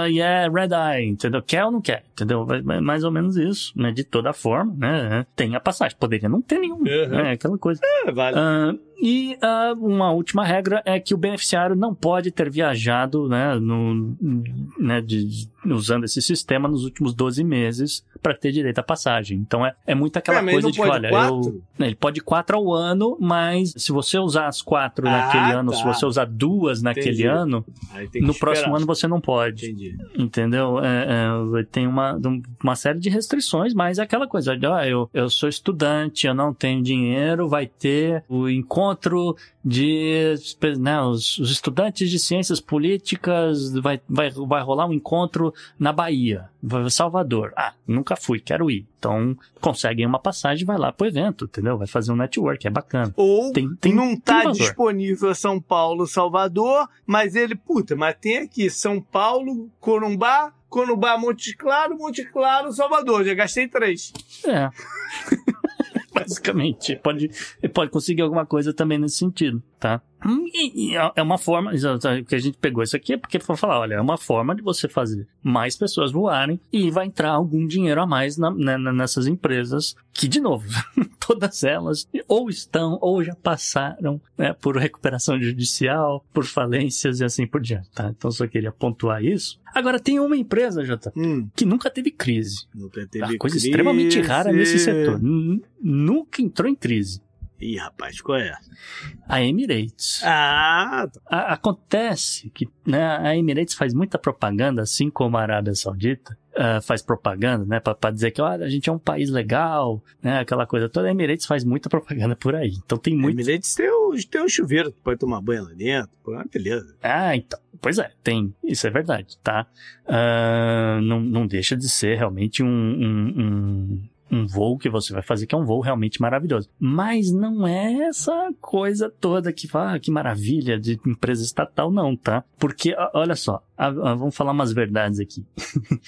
e é Red Eye, entendeu? Quer ou não quer, entendeu? Mais ou menos isso, né? De toda forma, né? Né? Tem a passagem. Poderia não ter nenhum. Uhum. É aquela coisa. É, vale. Uh, e uh, uma última regra é que o beneficiário não pode ter viajado, né, no, né, de, usando esse sistema nos últimos 12 meses para ter direito à passagem. Então é, é muito aquela é, coisa de que, olha, eu, né, ele pode quatro ao ano, mas se você usar as quatro ah, naquele ano, se tá. você usar duas naquele Entendi. ano, no próximo ano você não pode. Entendi. Entendeu? É, é, tem uma, uma série de restrições, mas é aquela coisa de, ó, eu, eu sou estudante, eu não tenho dinheiro, vai ter o encontro encontro de né, os, os, estudantes de ciências políticas, vai, vai, vai rolar um encontro na Bahia, Salvador. Ah, nunca fui, quero ir. Então, conseguem uma passagem, vai lá pro evento, entendeu? Vai fazer um network, é bacana. Ou tem, tem, não tá tem disponível São Paulo, Salvador, mas ele, puta, mas tem aqui São Paulo, Corumbá, Corumbá, Monte Claro, Monte Claro, Salvador. Já gastei três. É. <laughs> <laughs> basicamente. Pode, pode conseguir alguma coisa também nesse sentido, tá? E, e é, é uma forma, que a gente pegou isso aqui é porque foi falar, olha, é uma forma de você fazer mais pessoas voarem e vai entrar algum dinheiro a mais na, né, nessas empresas que, de novo, <laughs> todas elas ou estão ou já passaram né, por recuperação judicial, por falências e assim por diante, tá? Então só queria pontuar isso. Agora, tem uma empresa, Jota, hum. que nunca teve crise. Nunca teve uma coisa crise. extremamente rara nesse setor. Nunca entrou em crise. Ih, rapaz, qual é? A Emirates. Ah, tá. A- acontece que né, a Emirates faz muita propaganda, assim como a Arábia Saudita. ah, faz propaganda, né, pra, pra dizer que olha, a gente é um país legal, né, aquela coisa toda. A Emirates faz muita propaganda por aí. Então tem muito. Emirates tem o, tem o chuveiro, tu pode tomar banho lá dentro. Ah, beleza. Ah, então. Pois é, tem. Isso é verdade, tá? Ah, não, não deixa de ser realmente um, um, um, um voo que você vai fazer, que é um voo realmente maravilhoso. Mas não é essa coisa toda que fala, ah, que maravilha de empresa estatal, não, tá? Porque, olha só, vamos falar umas verdades aqui. <laughs>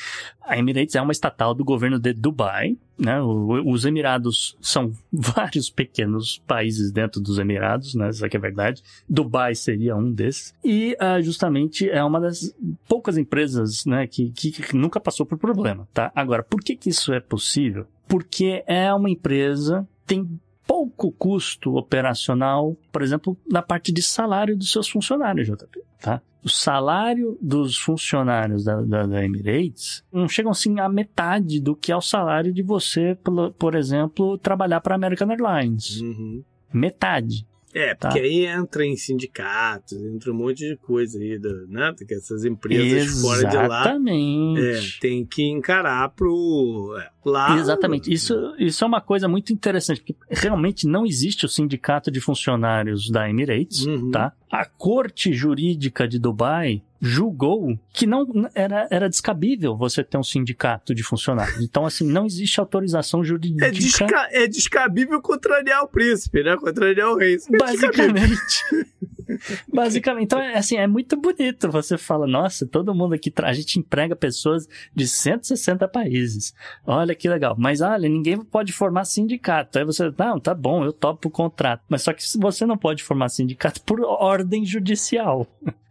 a Emirates é uma estatal do governo de Dubai, né? Os Emirados são <laughs> vários pequenos países dentro dos Emirados, né? Isso aqui é verdade. Dubai seria um desses. E ah, justamente é uma das poucas empresas né, que, que, que nunca passou por problema. Tá? Agora, por que, que isso é possível? Porque é uma empresa tem pouco custo operacional, por exemplo, na parte de salário dos seus funcionários, JP. Tá? O salário dos funcionários da, da, da Emirates não chegam assim a metade do que é o salário de você, por, por exemplo, trabalhar para a American Airlines. Uhum. Metade. É, Tá. porque aí entra em sindicatos, entra um monte de coisa aí, da, né? Porque essas empresas fora de lá Exatamente. é, tem que encarar pro. É, lá. Exatamente. Isso, isso é uma coisa muito interessante, porque realmente não existe o sindicato de funcionários da Emirates, Uhum. tá? A corte jurídica de Dubai julgou que não era, era descabível você ter um sindicato de funcionários. Então, assim, não existe autorização jurídica. É, desca é descabível contrariar o príncipe, né? Contrariar o rei. É. Basicamente. Basicamente. Então, é, assim, é muito bonito. Você fala, nossa, todo mundo aqui, a gente emprega pessoas de 160 países. Olha que legal. Mas, olha, ninguém pode formar sindicato. Aí você, não, tá bom, eu topo o contrato. Mas só que você não pode formar sindicato por ordem judicial.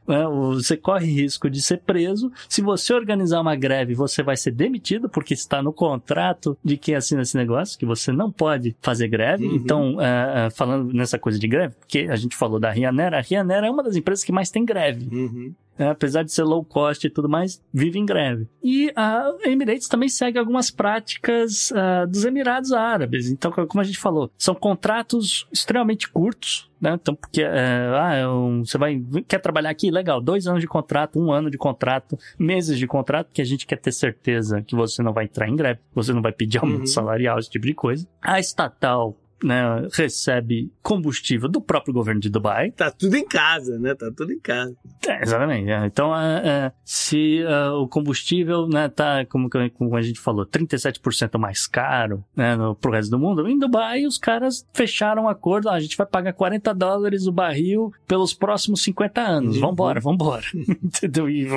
Né? Você corre risco de ser preso. Se você organizar uma greve, você vai ser demitido, porque está no contrato de quem assina esse negócio, que você não pode fazer greve. Uhum. Então, ah, falando nessa coisa de greve, porque a gente falou da Ryanair, a Ryanair é uma das empresas que mais tem greve. Uhum. né? apesar de ser low cost e tudo mais, vive em greve. E a Emirates também segue algumas práticas ah, dos Emirados Árabes. Então, como a gente falou, são contratos extremamente curtos, né? Então, porque é, ah, é você vai quer trabalhar aqui, legal, dois anos de contrato, um ano de contrato, meses de contrato, que a gente quer ter certeza que você não vai entrar em greve, você não vai pedir aumento Uhum. salarial, esse tipo de coisa. A estatal né, recebe combustível do próprio governo de Dubai, Tá tudo em casa, né? Tá tudo em casa. é, exatamente. é. Então, é, é, se é, o combustível né, tá, como, como a gente falou, 37% mais caro né, no, pro resto do mundo, em Dubai os caras fecharam um acordo, ah, a gente vai pagar 40 dólares o barril pelos próximos 50 anos. Uhum. Vambora, vambora. <laughs> Entendeu? E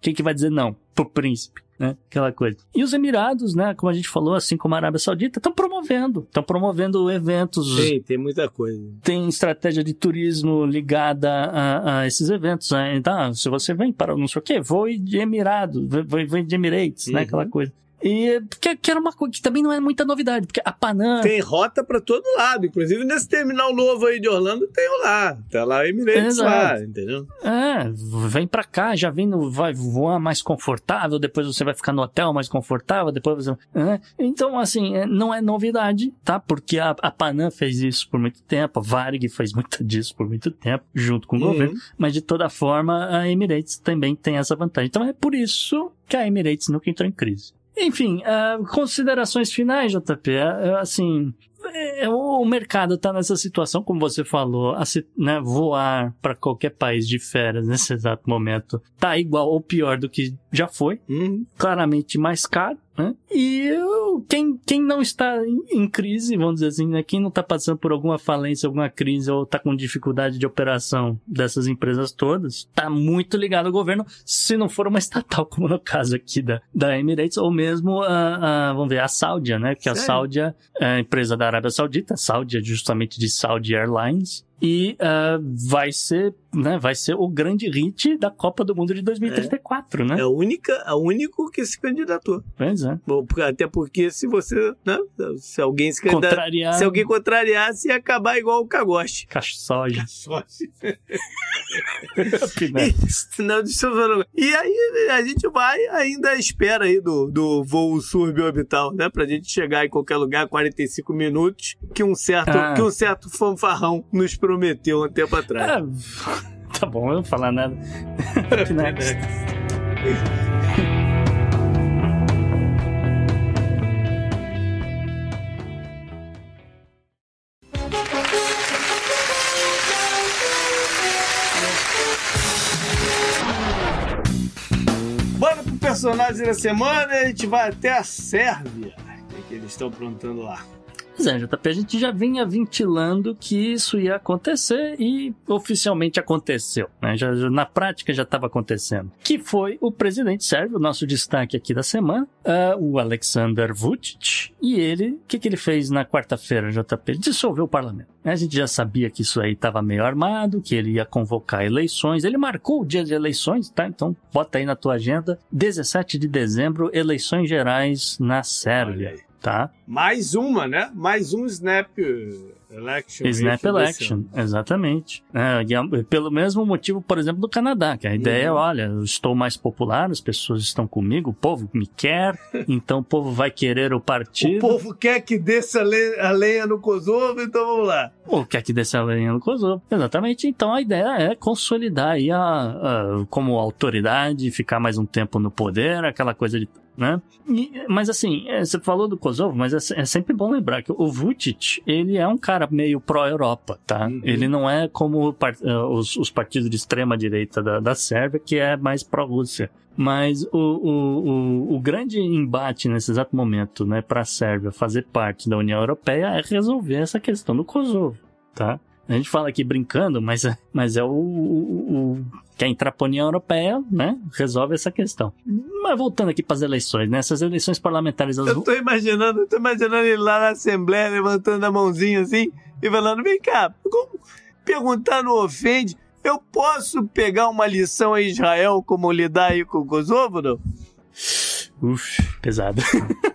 quem que vai dizer não? Pro príncipe. Né? Aquela coisa. E os Emirados, né, como a gente falou, assim como a Arábia Saudita, estão promovendo. Estão promovendo eventos Tem, tem muita coisa. tem estratégia de turismo ligada a, a esses eventos. Né? Então, se você vem para não sei o quê, voe de Emirados, voe, voe de Emirates, né? Uhum. Aquela coisa. E que, que era uma coisa que também não é muita novidade, porque a Panam. Tem rota pra todo lado. Inclusive nesse terminal novo aí de Orlando tem o lá. Tá lá Emirates Exato. lá, entendeu? É, vem pra cá, já vem no, vai voar mais confortável, depois você vai ficar no hotel mais confortável, depois você. né? Então, assim, é, não é novidade, tá? Porque a, a Panam fez isso por muito tempo, a Varig fez muito <laughs> disso por muito tempo, junto com o Uhum. governo, mas de toda forma a Emirates também tem essa vantagem. Então é por isso que a Emirates nunca entrou em crise. Enfim, ah, considerações finais, JP, é, é, assim, é, o mercado está nessa situação, como você falou, a se- né, voar para qualquer país de férias nesse exato momento tá igual ou pior do que já foi, Uhum. claramente mais caro, né? E quem, quem não está em, crise, vamos dizer assim, né? Quem não está passando por alguma falência, alguma crise ou está com dificuldade de operação dessas empresas todas, está muito ligado ao governo, se não for uma estatal, <laughs> como no caso aqui da, da Emirates, ou mesmo a, a- vamos ver, a Saudia, né? Que a Sério? Saudia é a empresa da Arábia Saudita, Saudia justamente de Saudi Airlines, E uh, vai ser, né, vai ser o grande hit da Copa do Mundo de 2034, é. né? É a única, a único que se candidatou. Pois é. Bom, até porque se você, né, se alguém se contrariar, se alguém contrariasse, ia acabar igual o Cagoste. Caçoge. Caçoge. <laughs> Não, deixa eu falar. E aí a gente vai ainda à espera aí do, do voo suborbital, né, pra gente chegar em qualquer lugar 45 minutos que um certo, ah. que um certo fanfarrão nos prometeu um tempo atrás. Ah, <laughs> tá bom, eu não vou falar nada. <laughs> next. Bora pro personagem da semana, a gente vai até a Sérvia. O que, é que eles estão aprontando lá? Pois é, JP, a gente já vinha ventilando que isso ia acontecer e oficialmente aconteceu, né? Já, já na prática já estava acontecendo. Que foi o presidente sérvio, nosso destaque aqui da semana, uh, o Alexander Vucic, e ele, o que, que ele fez na quarta-feira, JP? Dissolveu o parlamento. A gente já sabia que isso aí estava meio armado, que ele ia convocar eleições. Ele marcou o dia de eleições, tá? Então bota aí na tua agenda, 17 de dezembro, eleições gerais na Sérvia tá? Mais uma, né? Mais um Snap Election. Snap Election, exatamente. É, é, pelo mesmo motivo, por exemplo, do Canadá, que a ideia é, uhum. olha, eu estou mais popular, as pessoas estão comigo, o povo me quer, <laughs> então o povo vai querer o partido. O povo quer que desça a lenha no Kosovo, então vamos lá. Ou quer que desça a lenha no Kosovo. Exatamente, então a ideia é consolidar aí a, a, como autoridade, ficar mais um tempo no poder, aquela coisa de né? E, mas assim, é, você falou do Kosovo, mas é, é, sempre bom lembrar que o Vucic, ele é um cara meio pró-Europa, tá? Uhum. Ele não é como uh, os, os, partidos de extrema direita da, da Sérvia, que é mais pró-Rússia. Mas o, o, o, o, grande embate nesse exato momento, né, para a Sérvia fazer parte da União Europeia é resolver essa questão do Kosovo, tá? A gente fala aqui brincando, mas, é, mas é o, o, o quer entrar para a União Europeia, né? Resolve essa questão. Mas voltando aqui para as eleições, né? Essas eleições parlamentares. Eu tô imaginando, eu tô imaginando ele lá na Assembleia levantando a mãozinha assim e falando: vem cá, como perguntar não ofende. Eu posso pegar uma lição a Israel como lidar aí com o Kosovo, não? Uf, pesado. <laughs>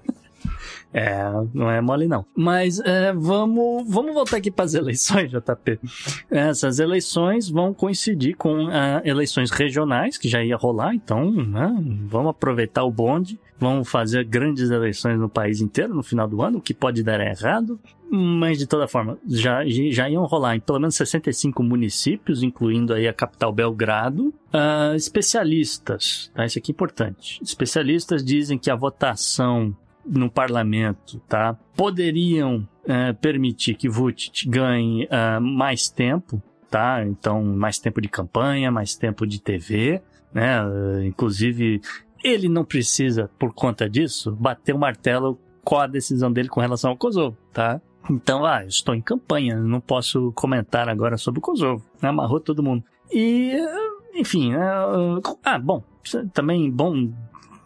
É, não é mole não. Mas é, vamos, vamos voltar aqui para as eleições, <laughs> JP. Essas eleições vão coincidir com é, eleições regionais, que já ia rolar, então né, vamos aproveitar o bonde. Vamos fazer grandes eleições no país inteiro no final do ano, o que pode dar errado. Mas de toda forma, já, já iam rolar em pelo menos 65 municípios, incluindo aí a capital Belgrado. Uh, especialistas, tá? Isso aqui é importante. Especialistas dizem que a votação no parlamento, tá? Poderiam é, permitir que Vucic ganhe é, mais tempo, tá? Então, mais tempo de campanha, mais tempo de TV, né? Inclusive, ele não precisa, por conta disso, bater o martelo com a decisão dele com relação ao Kosovo, tá? Então, ah, estou em campanha, não posso comentar agora sobre o Kosovo. Né? Amarrou todo mundo. E, enfim, é, ah, bom, também bom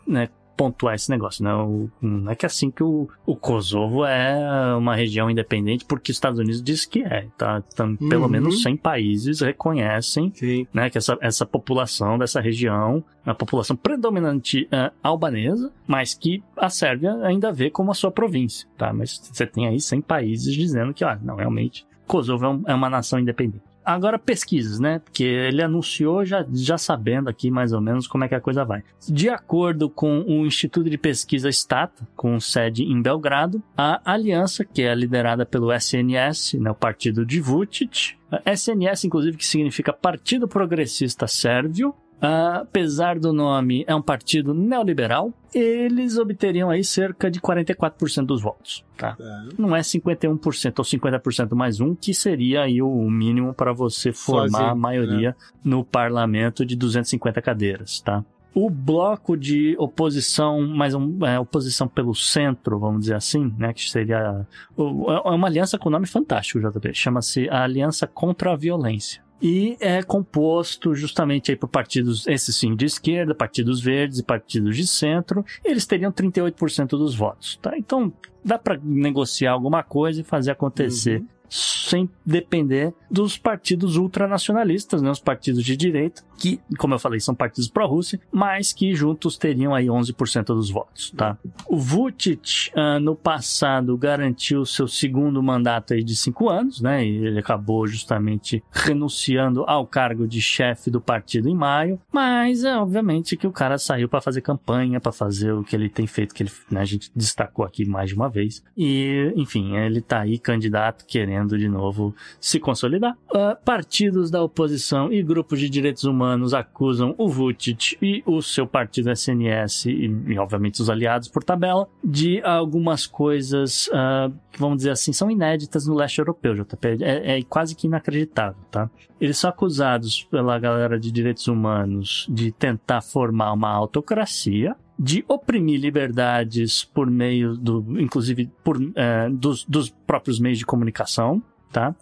né, pontuar esse negócio, né? O, não é que é assim que o, o Kosovo é uma região independente, porque os Estados Unidos diz que é, tá? Pelo uhum. menos 100 países reconhecem, Sim. né, que essa, essa população dessa região, a população predominante é, albanesa, mas que a Sérvia ainda vê como a sua província, tá? Mas você tem aí 100 países dizendo que, ah, não, realmente, Kosovo é, um, é uma nação independente. Agora pesquisas, né? Porque ele anunciou já, já sabendo aqui mais ou menos como é que a coisa vai. De acordo com o Instituto de Pesquisa Stata, com sede em Belgrado, a aliança, que é liderada pelo SNS, né, o partido de Vucic, SNS, inclusive, que significa Partido Progressista Sérvio, apesar do nome, é um partido neoliberal, eles obteriam aí cerca de 44% dos votos, tá? É. Não é 51% ou 50% mais um, que seria aí o mínimo para você formar Sozinho, a maioria né? no parlamento de 250 cadeiras, tá? O bloco de oposição, mais um, é, oposição pelo centro, vamos dizer assim, né, que seria é uma aliança com nome fantástico, JB, chama-se a Aliança contra a Violência e é composto justamente aí por partidos, esses sim, de esquerda, partidos verdes e partidos de centro, eles teriam 38% dos votos, tá? Então, dá para negociar alguma coisa e fazer acontecer. Uhum. sem depender dos partidos ultranacionalistas, né, os partidos de direita, que, como eu falei, são partidos pró-Rússia, mas que juntos teriam aí 11% dos votos, tá? O Vucic, no passado, garantiu seu segundo mandato aí de cinco anos, né, e ele acabou justamente renunciando ao cargo de chefe do partido em maio, mas é obviamente que o cara saiu para fazer campanha, para fazer o que ele tem feito, que ele, né, a gente destacou aqui mais de uma vez, e, enfim, ele tá aí candidato querendo de novo se consolidar. Uh, partidos da oposição e grupos de direitos humanos humanos acusam o Vucic e o seu partido SNS, e, e obviamente os aliados por tabela, de algumas coisas uh, que, vamos dizer assim, são inéditas no leste europeu, JP. É, é quase que inacreditável, tá? Eles são acusados pela galera de direitos humanos de tentar formar uma autocracia, de oprimir liberdades por meio do, inclusive, por, uh, dos, dos próprios meios de comunicação, tá?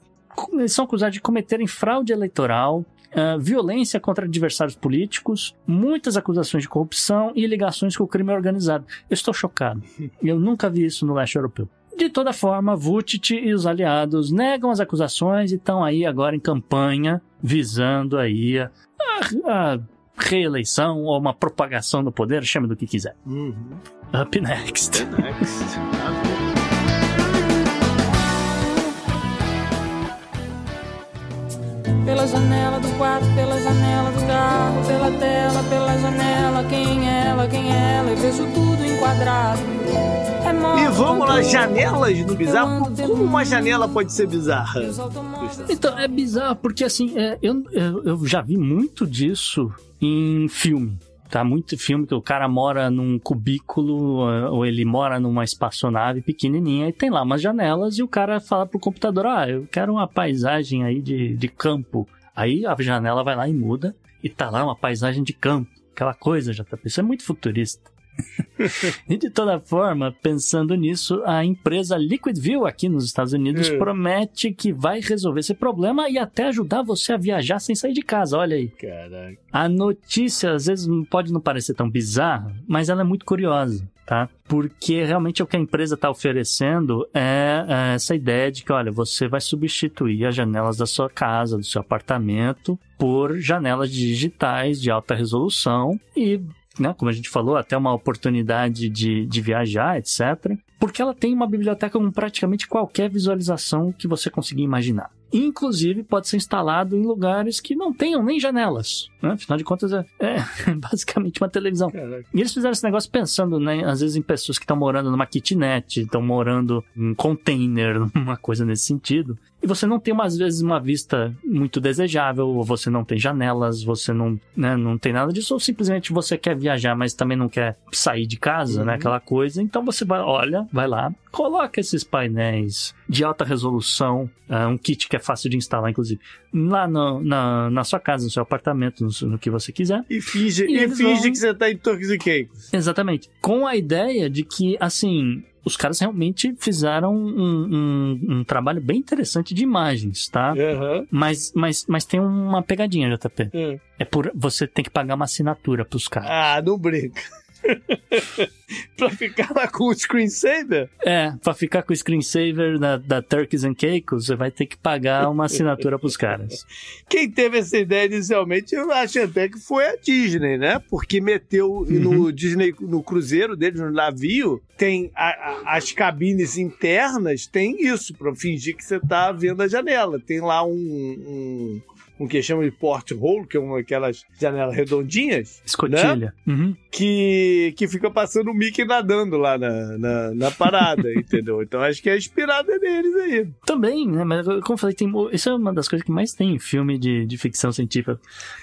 Eles são acusados de cometerem fraude eleitoral, uh, violência contra adversários políticos, muitas acusações de corrupção e ligações com o crime organizado. Eu estou chocado. <laughs> Eu nunca vi isso no leste europeu. De toda forma, Vucic e os aliados negam as acusações e estão aí agora em campanha visando aí a, a, a reeleição ou uma propagação do poder, chame do que quiser. Uhum. Up next. Up next. Pela janela do quarto, pela janela do carro, pela tela, pela janela, quem é ela, quem é ela, eu vejo tudo enquadrado. É e vamos lá, janelas no bizarro. Como uma janela pode ser bizarra? Então, é bizarro porque assim, é, eu, eu já vi muito disso em filme. Tá muito filme que o cara mora num cubículo ou ele mora numa espaçonave pequenininha e tem lá umas janelas e o cara fala pro computador: Ah, eu quero uma paisagem aí de, de campo. Aí a janela vai lá e muda e tá lá uma paisagem de campo. Aquela coisa já tá pensando, é muito futurista. <laughs> e de toda forma, pensando nisso, a empresa Liquidview aqui nos Estados Unidos é. promete que vai resolver esse problema e até ajudar você a viajar sem sair de casa. Olha aí. Caraca. A notícia às vezes pode não parecer tão bizarra, mas ela é muito curiosa. Tá? Porque realmente o que a empresa está oferecendo é, é essa ideia de que, olha, você vai substituir as janelas da sua casa, do seu apartamento, por janelas digitais de alta resolução e né, como a gente falou, até uma oportunidade de, de viajar, etc. Porque ela tem uma biblioteca com praticamente qualquer visualização que você conseguir imaginar. Inclusive, pode ser instalado em lugares que não tenham nem janelas. Né? Afinal de contas, é, é <laughs> basicamente uma televisão. Caraca. E eles fizeram esse negócio pensando, né, às vezes, em pessoas que estão morando numa kitnet, estão morando em container, <laughs> uma coisa nesse sentido e você não tem, às vezes, uma vista muito desejável, ou você não tem janelas, você não, né, não tem nada disso, ou simplesmente você quer viajar, mas também não quer sair de casa, né, uhum. né, aquela coisa. Então você vai, olha, vai lá, coloca esses painéis de alta resolução, uh, um kit que é fácil de instalar, inclusive, lá no, na, na sua casa, no seu apartamento, no, no que você quiser. E finge, e, e finge vão... que você tá em Turks e Caicos. Exatamente. Com a ideia de que, assim, os caras realmente fizeram um, um, um, trabalho bem interessante de imagens, tá? Uhum. Mas, mas, mas tem uma pegadinha, JP. Uhum. É por você tem que pagar uma assinatura pros caras. Ah, não brinca. <laughs> pra ficar lá com o screensaver? É, pra ficar com o screensaver da, da Turkeys and Caicos, você vai ter que pagar uma assinatura pros caras. Quem teve essa ideia inicialmente, eu acho até que foi a Disney, né? Porque meteu uhum. no Disney, no cruzeiro deles, no navio, tem a, a, as cabines internas, tem isso, pra fingir que você tá vendo a janela. Tem lá um, um um que chama de porthole, que é uma aquelas janelas redondinhas. Escotilha. Né? Uhum. Que, que fica passando o Mickey nadando lá na, na, na parada, <laughs> entendeu? Então acho que é inspirada neles aí. Também, né? Mas como eu falei, tem, isso é uma das coisas que mais tem em filme de, de ficção científica.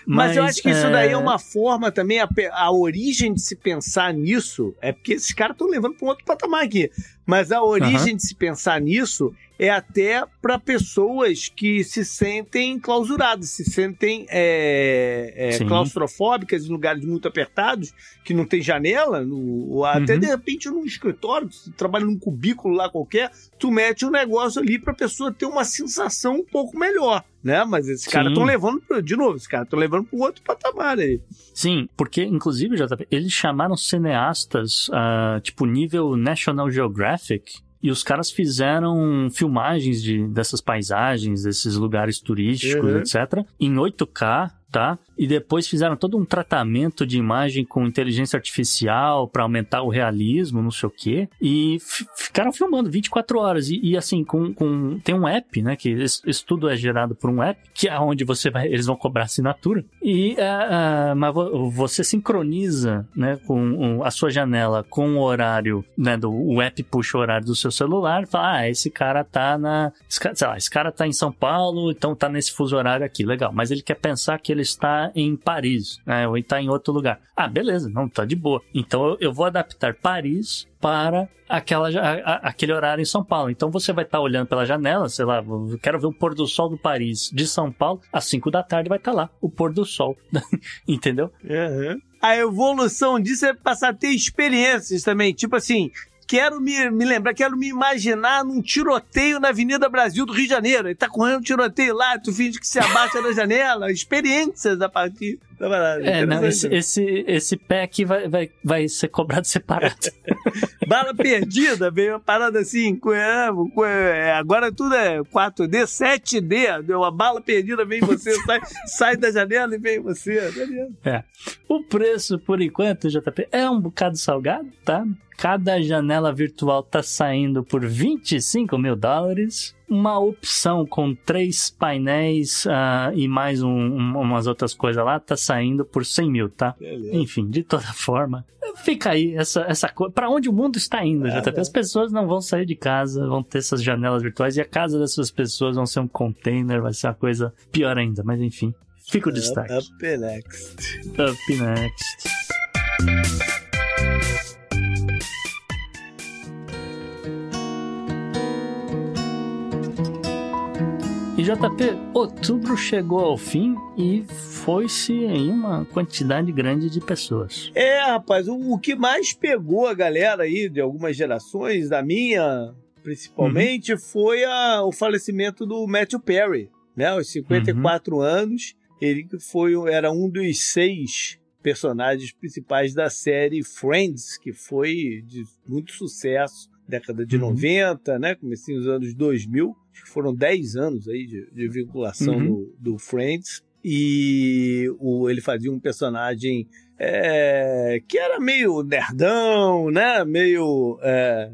Mas, Mas eu acho que é... isso daí é uma forma também, a, a origem de se pensar nisso é porque esses caras estão levando para um outro patamar aqui. Mas a origem uhum. de se pensar nisso é até para pessoas que se sentem clausuradas, se sentem é, é, claustrofóbicas em lugares muito apertados, que não tem janela, no, até uhum. de repente num escritório, trabalha num cubículo lá qualquer, tu mete um negócio ali para a pessoa ter uma sensação um pouco melhor. Né? Mas esses caras estão levando, de novo, esses caras estão levando para outro patamar aí. Sim, porque, inclusive, JP, eles chamaram cineastas, uh, tipo, nível National Geographic, e os caras fizeram filmagens de, dessas paisagens, desses lugares turísticos, Uhum. etc., em 8K, tá? E depois fizeram todo um tratamento de imagem com inteligência artificial para aumentar o realismo, não sei o quê. E ficaram filmando 24 horas. E, e, assim, com, com. Tem um app, né? Que isso tudo é gerado por um app, que é onde você vai. Eles vão cobrar assinatura. E ah, ah, mas vo- você sincroniza, né, com a sua janela com o horário, né? Do, o app puxa o horário do seu celular e fala: Ah, esse cara tá na. Sei lá, esse cara tá em São Paulo, então tá nesse fuso horário aqui. Legal. Mas ele quer pensar que ele está em Paris, né? Ou está em outro lugar. Ah, beleza, não, tá de boa. Então eu, vou adaptar Paris para aquela, a- aquele horário em São Paulo. Então você vai estar olhando pela janela, sei lá, quero ver o pôr do sol do Paris de São Paulo, às 5 da tarde vai estar lá, o pôr do sol. <laughs> Entendeu? Uhum. A evolução disso é passar a ter experiências também. Tipo assim, quero me, me lembrar, quero me imaginar num tiroteio na Avenida Brasil do Rio de Janeiro. Ele tá correndo um tiroteio lá, tu finge que se abaixa na janela. Experiências a partir da parada. É, não, esse, esse, esse pack vai, vai, vai ser cobrado separado. <laughs> Bala perdida, veio uma parada assim, com- é, com- é, agora tudo é 4D, 7D, deu uma bala perdida, vem você, <laughs> sai, sai da janela e vem você. tá? É. O preço, por enquanto, JP, é um bocado salgado, tá? Cada janela virtual tá saindo por 25 mil dólares. Uma opção com três painéis ah, e mais um- um- umas outras coisas lá tá saindo por 100 mil, tá? Enfim, de toda <laughs> forma, fica aí essa, essa coisa. Pra onde o mundo está indo, JP? As pessoas não vão sair de casa, vão ter essas janelas virtuais e a casa dessas pessoas vão ser um container, vai ser uma coisa pior ainda. Mas enfim, fica o destaque. Up next. Up next. JP, outubro chegou ao fim e foi-se em uma quantidade grande de pessoas. É, rapaz, o, o que mais pegou a galera aí de algumas gerações, da minha principalmente, foi a- o falecimento do Matthew Perry, né? Aos 54 anos, ele foi era um dos seis personagens principais da série Friends, que foi de muito sucesso década de Uhum. 90, né? Comecinho dos anos 2000, acho que foram 10 anos aí de, de vinculação Uhum. do, do Friends. E o, ele fazia um personagem é, que era meio nerdão, né? Meio é,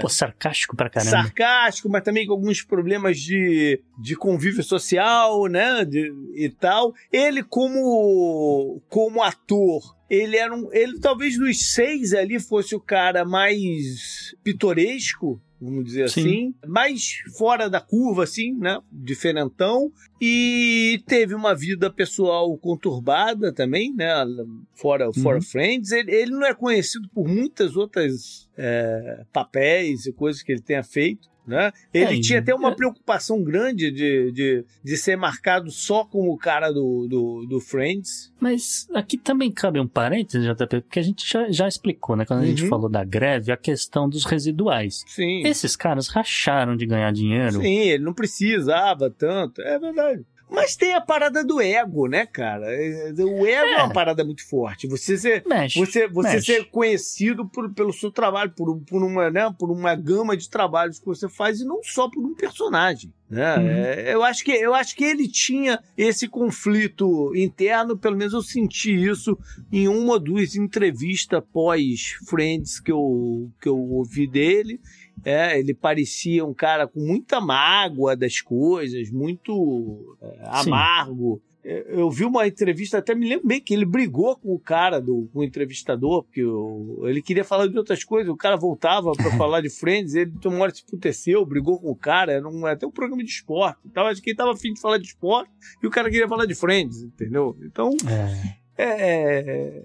Pô, sarcástico pra caramba. sarcástico, mas também com alguns problemas de, de convívio social, né? De- e tal. Ele, como, como ator, ele era um. Ele talvez dos seis ali fosse o cara mais pitoresco. Vamos dizer Sim. assim, mais fora da curva, assim, né? Diferentão. E teve uma vida pessoal conturbada também, né? Fora, fora Uhum. Friends. Ele, ele não é conhecido por muitas outras é, papéis e coisas que ele tenha feito. Né? Ele É, tinha até uma é- preocupação grande de, de, de ser marcado só como o cara do, do, do Friends. Mas aqui também cabe um parênteses, JP, porque a gente já, já explicou, né? Quando a gente Uhum. falou da greve, a questão dos residuais. Sim. Esses caras racharam de ganhar dinheiro. Sim, ele não precisava tanto. É verdade. Mas tem a parada do ego, né, cara? É, O ego é, uma parada muito forte. Você ser, Mexe. você, você mexe. ser conhecido por, pelo seu trabalho, por, por, uma, né, por uma gama de trabalhos que você faz e não só por um personagem. Né? Uhum. É, eu, acho que, eu acho que ele tinha esse conflito interno, pelo menos eu senti isso em uma ou duas entrevistas pós-Friends que eu, que eu ouvi dele. É, ele parecia um cara com muita mágoa das coisas, muito é, amargo. É, Eu vi uma entrevista, até me lembro bem que ele brigou com o cara, do, com o entrevistador, porque o- ele queria falar de outras coisas, o cara voltava para <laughs> falar de Friends, ele uma hora se puteceu, brigou com o cara, era um, até um programa de esporte. Então, acho que ele tava afim de falar de esporte e o cara queria falar de Friends, entendeu? Então, É. é,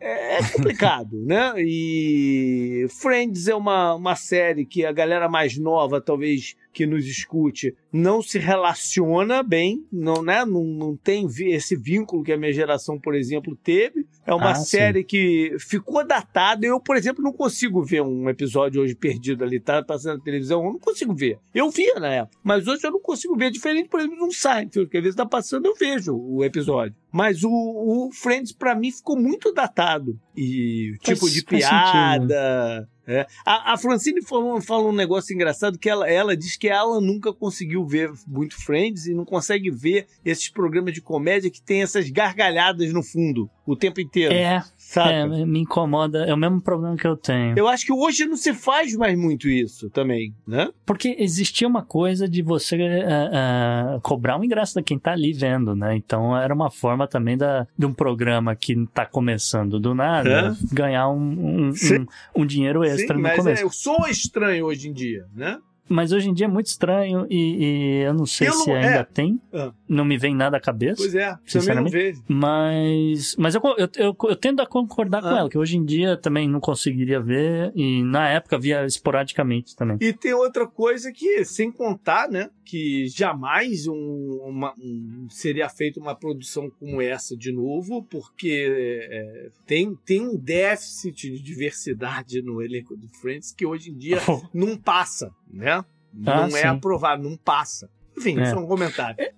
é, é complicado, <laughs> né? E Friends é uma, uma série que a galera mais nova, talvez, que nos escute, não se relaciona bem, não, né? não, não tem esse vínculo que a minha geração, por exemplo, teve. É uma Ah, sim. série que ficou datada. Eu, por exemplo, não consigo ver um episódio hoje perdido ali, tá passando na televisão, eu não consigo ver. Eu via na época, mas hoje eu não consigo ver. Diferente, por exemplo, de um Seinfeld, que às vezes tá passando, eu vejo o episódio. Mas o, o Friends, pra mim, ficou muito datado. E o Faz- tipo de faz piada, É. A, a, Francine falou, falou um negócio engraçado que ela, ela diz que ela nunca conseguiu ver muito Friends e não consegue ver esses programas de comédia que tem essas gargalhadas no fundo o tempo inteiro. É, é, me incomoda. É o mesmo problema que eu tenho. Eu acho que hoje não se faz mais muito isso também, né? Porque existia uma coisa de você uh, uh, cobrar um ingresso da quem tá ali vendo, né? Então era uma forma também da, de um programa que tá começando do nada é? ganhar um, um, um, um dinheiro extra Sim, no começo. É, eu sou estranho hoje em dia, né? Mas hoje em dia é muito estranho e, e eu não sei se ainda é. tem. Ah. Não me vem nada à cabeça. Pois é, sinceramente. Também não vejo. Mas, mas eu, eu, eu, eu tendo a concordar ah. com ela, que hoje em dia também não conseguiria ver e na época via esporadicamente também. E tem outra coisa que, sem contar, né, que jamais um, uma, um, seria feita uma produção como essa de novo, porque é, tem, tem um déficit de diversidade no elenco do Friends que hoje em dia <laughs> não passa, né? Ah, não é aprovado, não passa. Enfim, é. só um comentário. É,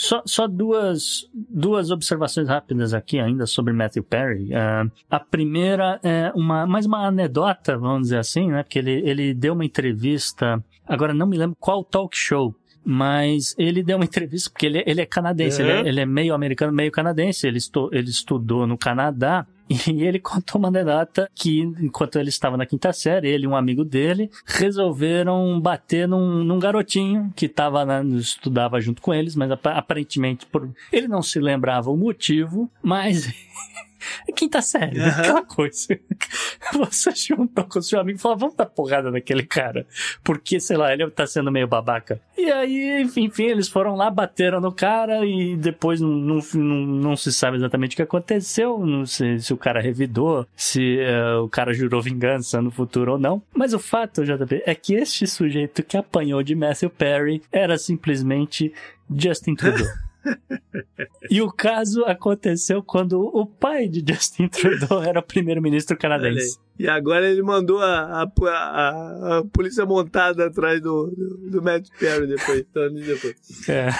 só, só duas, duas observações rápidas aqui ainda sobre Matthew Perry. Uh, a primeira é uma, mais uma anedota, vamos dizer assim, né? Porque ele, ele deu uma entrevista, agora não me lembro qual talk show, mas ele deu uma <laughs> entrevista, porque ele, ele é canadense, uhum. ele, é, ele, é, meio americano, meio canadense, ele, estu, ele estudou no Canadá, <laughs> e ele contou uma anedota que, enquanto ele estava na quinta série, ele e um amigo dele resolveram bater num, num garotinho que tava na, estudava junto com eles, mas aparentemente por, ele não se lembrava o motivo, mas <laughs> Quinta série, uhum. aquela coisa. Você juntou com o seu amigo e falou, vamos dar porrada naquele cara. Porque, sei lá, ele tá sendo meio babaca. E aí, enfim, enfim eles foram lá, bateram no cara e depois não, não, não, não se sabe exatamente o que aconteceu. Não sei se o cara revidou, se uh, o cara jurou vingança no futuro ou não. Mas o fato, JP, é que este sujeito que apanhou de Matthew Perry era simplesmente Justin Trudeau. <laughs> e o caso aconteceu quando o pai de Justin Trudeau era primeiro-ministro canadense. E agora ele mandou a, a, a, a polícia montada atrás do, do, do Matt Perry depois, <laughs> anos depois. É.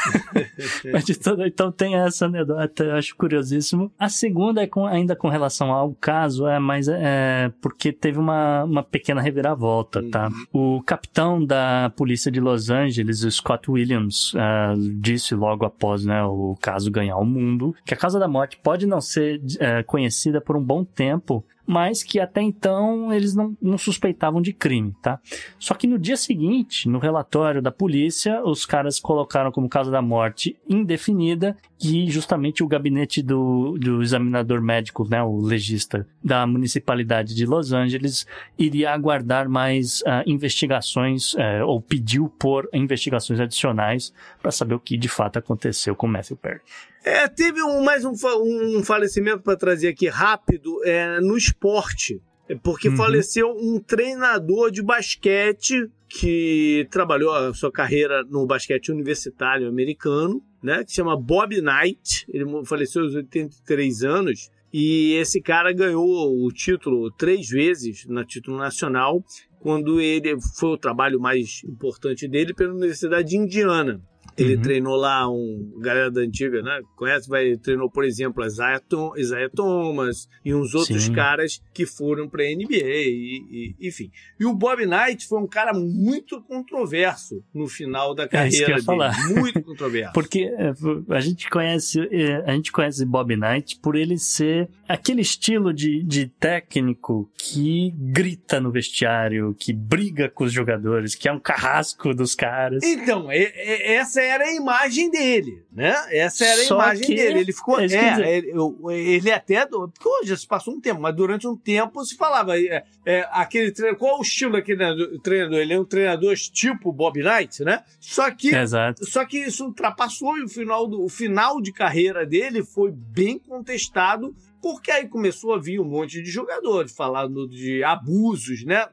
<laughs> Mas de todo, então tem essa anedota, eu acho curiosíssimo. A segunda é com, ainda com relação ao caso, é mais é, porque teve uma, uma pequena reviravolta, tá? Uhum. O capitão da polícia de Los Angeles, Scott Williams, uh, disse logo após né, o caso ganhar o mundo que a causa da morte pode não ser uh, conhecida por um bom tempo, mas que até então eles não, não suspeitavam de crime, tá? Só que no dia seguinte, no relatório da polícia, os caras colocaram como causa da morte indefinida que justamente o gabinete do, do examinador médico, né, o legista da municipalidade de Los Angeles, iria aguardar mais uh, investigações, uh, ou pediu por investigações adicionais para saber o que de fato aconteceu com Matthew Perry. É, teve um, mais um, um falecimento para trazer aqui rápido é, no esporte, é, porque uhum. faleceu um treinador de basquete que trabalhou a sua carreira no basquete universitário americano, né, que se chama Bob Knight. Ele faleceu aos 83 anos. E esse cara ganhou o título três vezes na título nacional, quando ele foi o trabalho mais importante dele pela Universidade de Indiana. Ele uhum. treinou lá um galera da antiga, né? Conhece? Vai treinou, por exemplo, Isaiah, Tom, Isaiah Thomas e uns outros Sim. caras que foram para NBA e, e, enfim. E o Bob Knight foi um cara muito controverso no final da carreira é dele, falar. muito controverso. <laughs> Porque é, a gente conhece é, a gente conhece Bob Knight por ele ser aquele estilo de, de técnico que grita no vestiário, que briga com os jogadores, que é um carrasco dos caras. Então, essa essa era a imagem dele, né? Essa era a Só imagem dele. Ele ficou. É, é ele, ele, até. Porque hoje se passou um tempo, mas durante um tempo se falava. É, é, aquele treinador. Qual o estilo daquele treinador? Ele é um treinador tipo Bob Knight, né? Só que. Exato. Só que isso ultrapassou e o final, do, o final de carreira dele foi bem contestado porque aí começou a vir um monte de jogadores falando de abusos, né?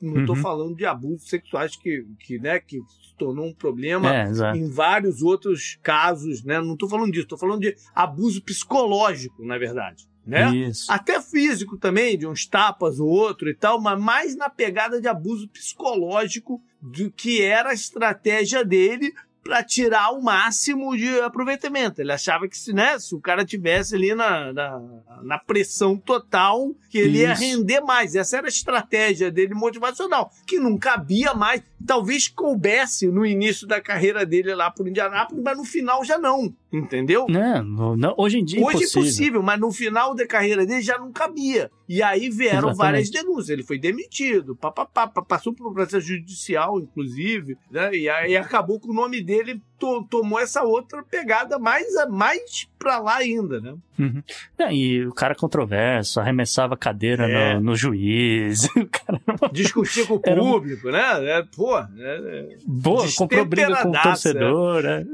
Não estou uhum. falando de abusos sexuais que, que, né, que se tornou um problema é, em vários outros casos, né? Não estou falando disso, estou falando de abuso psicológico, na verdade. Né? Isso. Até físico também, de uns tapas ou outro e tal, mas mais na pegada de abuso psicológico do que era a estratégia dele para tirar o máximo de aproveitamento. Ele achava que se, né, se o cara tivesse ali na, na, na pressão total, que ele Isso. ia render mais. Essa era a estratégia dele motivacional, que não cabia mais. Talvez coubesse no início da carreira dele lá por Indianápolis, mas no final já não. Entendeu? Não, não hoje em dia Hoje é impossível. é possível, mas no final da carreira dele já não cabia. E aí vieram Exatamente. várias denúncias. Ele foi demitido, pá, pá, pá, passou por um processo judicial, inclusive, né? E aí acabou com o nome dele to, tomou essa outra pegada mais, mais pra lá ainda, né? Uhum. É, e o cara controverso, arremessava cadeira é. no, no, juiz. <laughs> Cara... Discutia com o público, um... né? É, pô, é, é Boa, comprou briga com o torcedor. É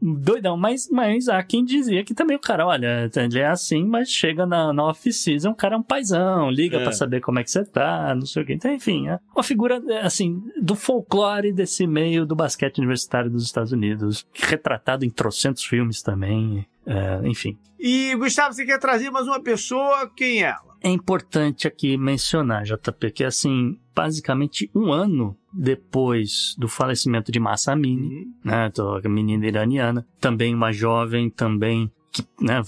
doidão, mas, mas há quem dizia que também o cara, olha, ele é assim, mas chega na, na off-season, o cara é um paizão, liga é. para saber como é que você tá, não sei o que. Então, enfim, é uma figura, assim, do folclore desse meio do basquete universitário dos Estados Unidos, retratado em trocentos filmes também, é, enfim. E, Gustavo, você quer trazer mais uma pessoa? Quem é? É importante aqui mencionar, JP, que assim, basicamente um ano depois do falecimento de Massa Amini, uhum. né, a menina iraniana, também uma jovem, também que né,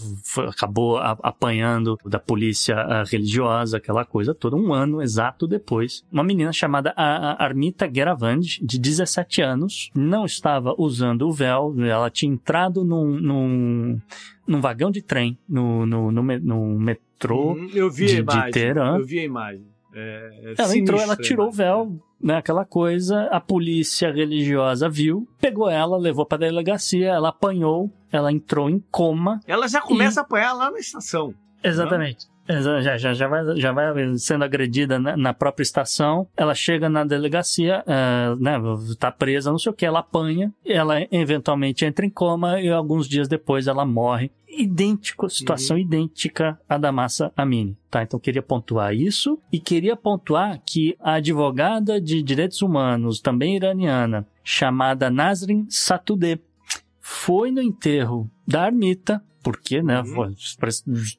acabou apanhando da polícia religiosa, aquela coisa toda, um ano exato depois. Uma menina chamada Armita Geravand, de 17 anos, não estava usando o véu, ela tinha entrado num, num, num vagão de trem, no, no, no, no metrô hum, eu vi de, a imagem, de Teherã. Eu vi a imagem. É, é ela entrou, ela tirou o véu, né, aquela coisa, a polícia religiosa viu, pegou ela, levou para delegacia, ela apanhou, ela entrou em coma. Ela já começa e... a apanhar lá na estação. Exatamente. Já, já, já, vai, já vai sendo agredida na, na própria estação. Ela chega na delegacia, uh, né, tá presa, não sei o que, ela apanha, ela eventualmente entra em coma e alguns dias depois ela morre. Idêntico, situação uhum. idêntica à da Massa Amini. Tá, então queria pontuar isso e queria pontuar que a advogada de direitos humanos, também iraniana, chamada Nasrin Satudeh, foi no enterro da Armita porque, né, uhum.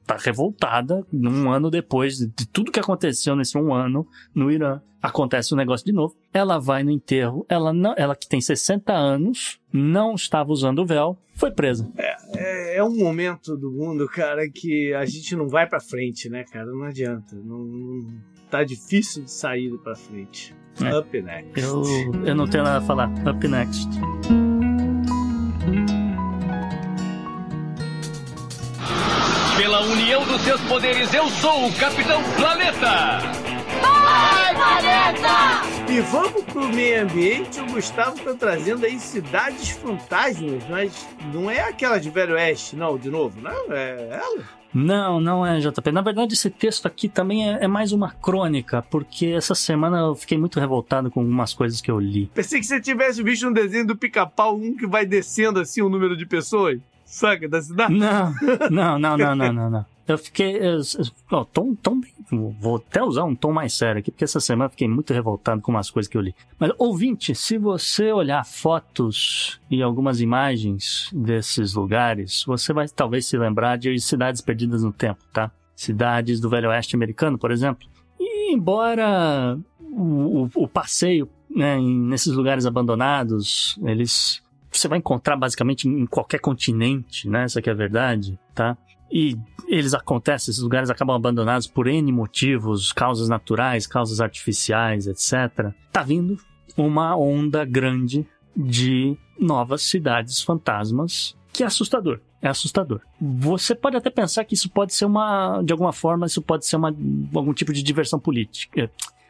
tá revoltada um ano depois de, tudo que aconteceu nesse um ano no Irã. Acontece o um negócio de novo. Ela vai no enterro, ela não, ela que tem 60 anos, não estava usando o véu, foi presa. É, é, é, um momento do mundo, cara, que a gente não vai para frente, né, cara? Não adianta. Não, não, tá difícil de sair para frente. É. Up next. Eu, eu não tenho nada a falar. Up next. Pela união dos seus poderes, eu sou o Capitão Planeta! Vai, Planeta! E vamos pro meio ambiente. O Gustavo tá trazendo aí cidades fantasmas, mas não é aquela de Velho Oeste, não, de novo, não? É ela? Não, não é, JP. Na verdade, esse texto aqui também é, é, mais uma crônica, porque essa semana eu fiquei muito revoltado com algumas coisas que eu li. Pensei que você tivesse visto um desenho do pica-pau, um que vai descendo assim o número de pessoas saca, da cidade? Não, não, não, não, não, não. não. Eu fiquei. Ó, tom, tom, vou até usar um tom mais sério aqui, porque essa semana eu fiquei muito revoltado com umas coisas que eu li. Mas, ouvinte, se você olhar fotos e algumas imagens desses lugares, você vai talvez se lembrar de cidades perdidas no tempo, tá? Cidades do Velho Oeste americano, por exemplo. E embora o, o, o passeio né, nesses lugares abandonados, eles você vai encontrar basicamente em qualquer continente, né? Essa que é a verdade, tá? E eles acontecem, esses lugares acabam abandonados por N motivos, causas naturais, causas artificiais, etc. Tá vindo uma onda grande de novas cidades fantasmas, que é assustador. É assustador. Você pode até pensar que isso pode ser uma, de alguma forma, isso pode ser uma, algum tipo de diversão política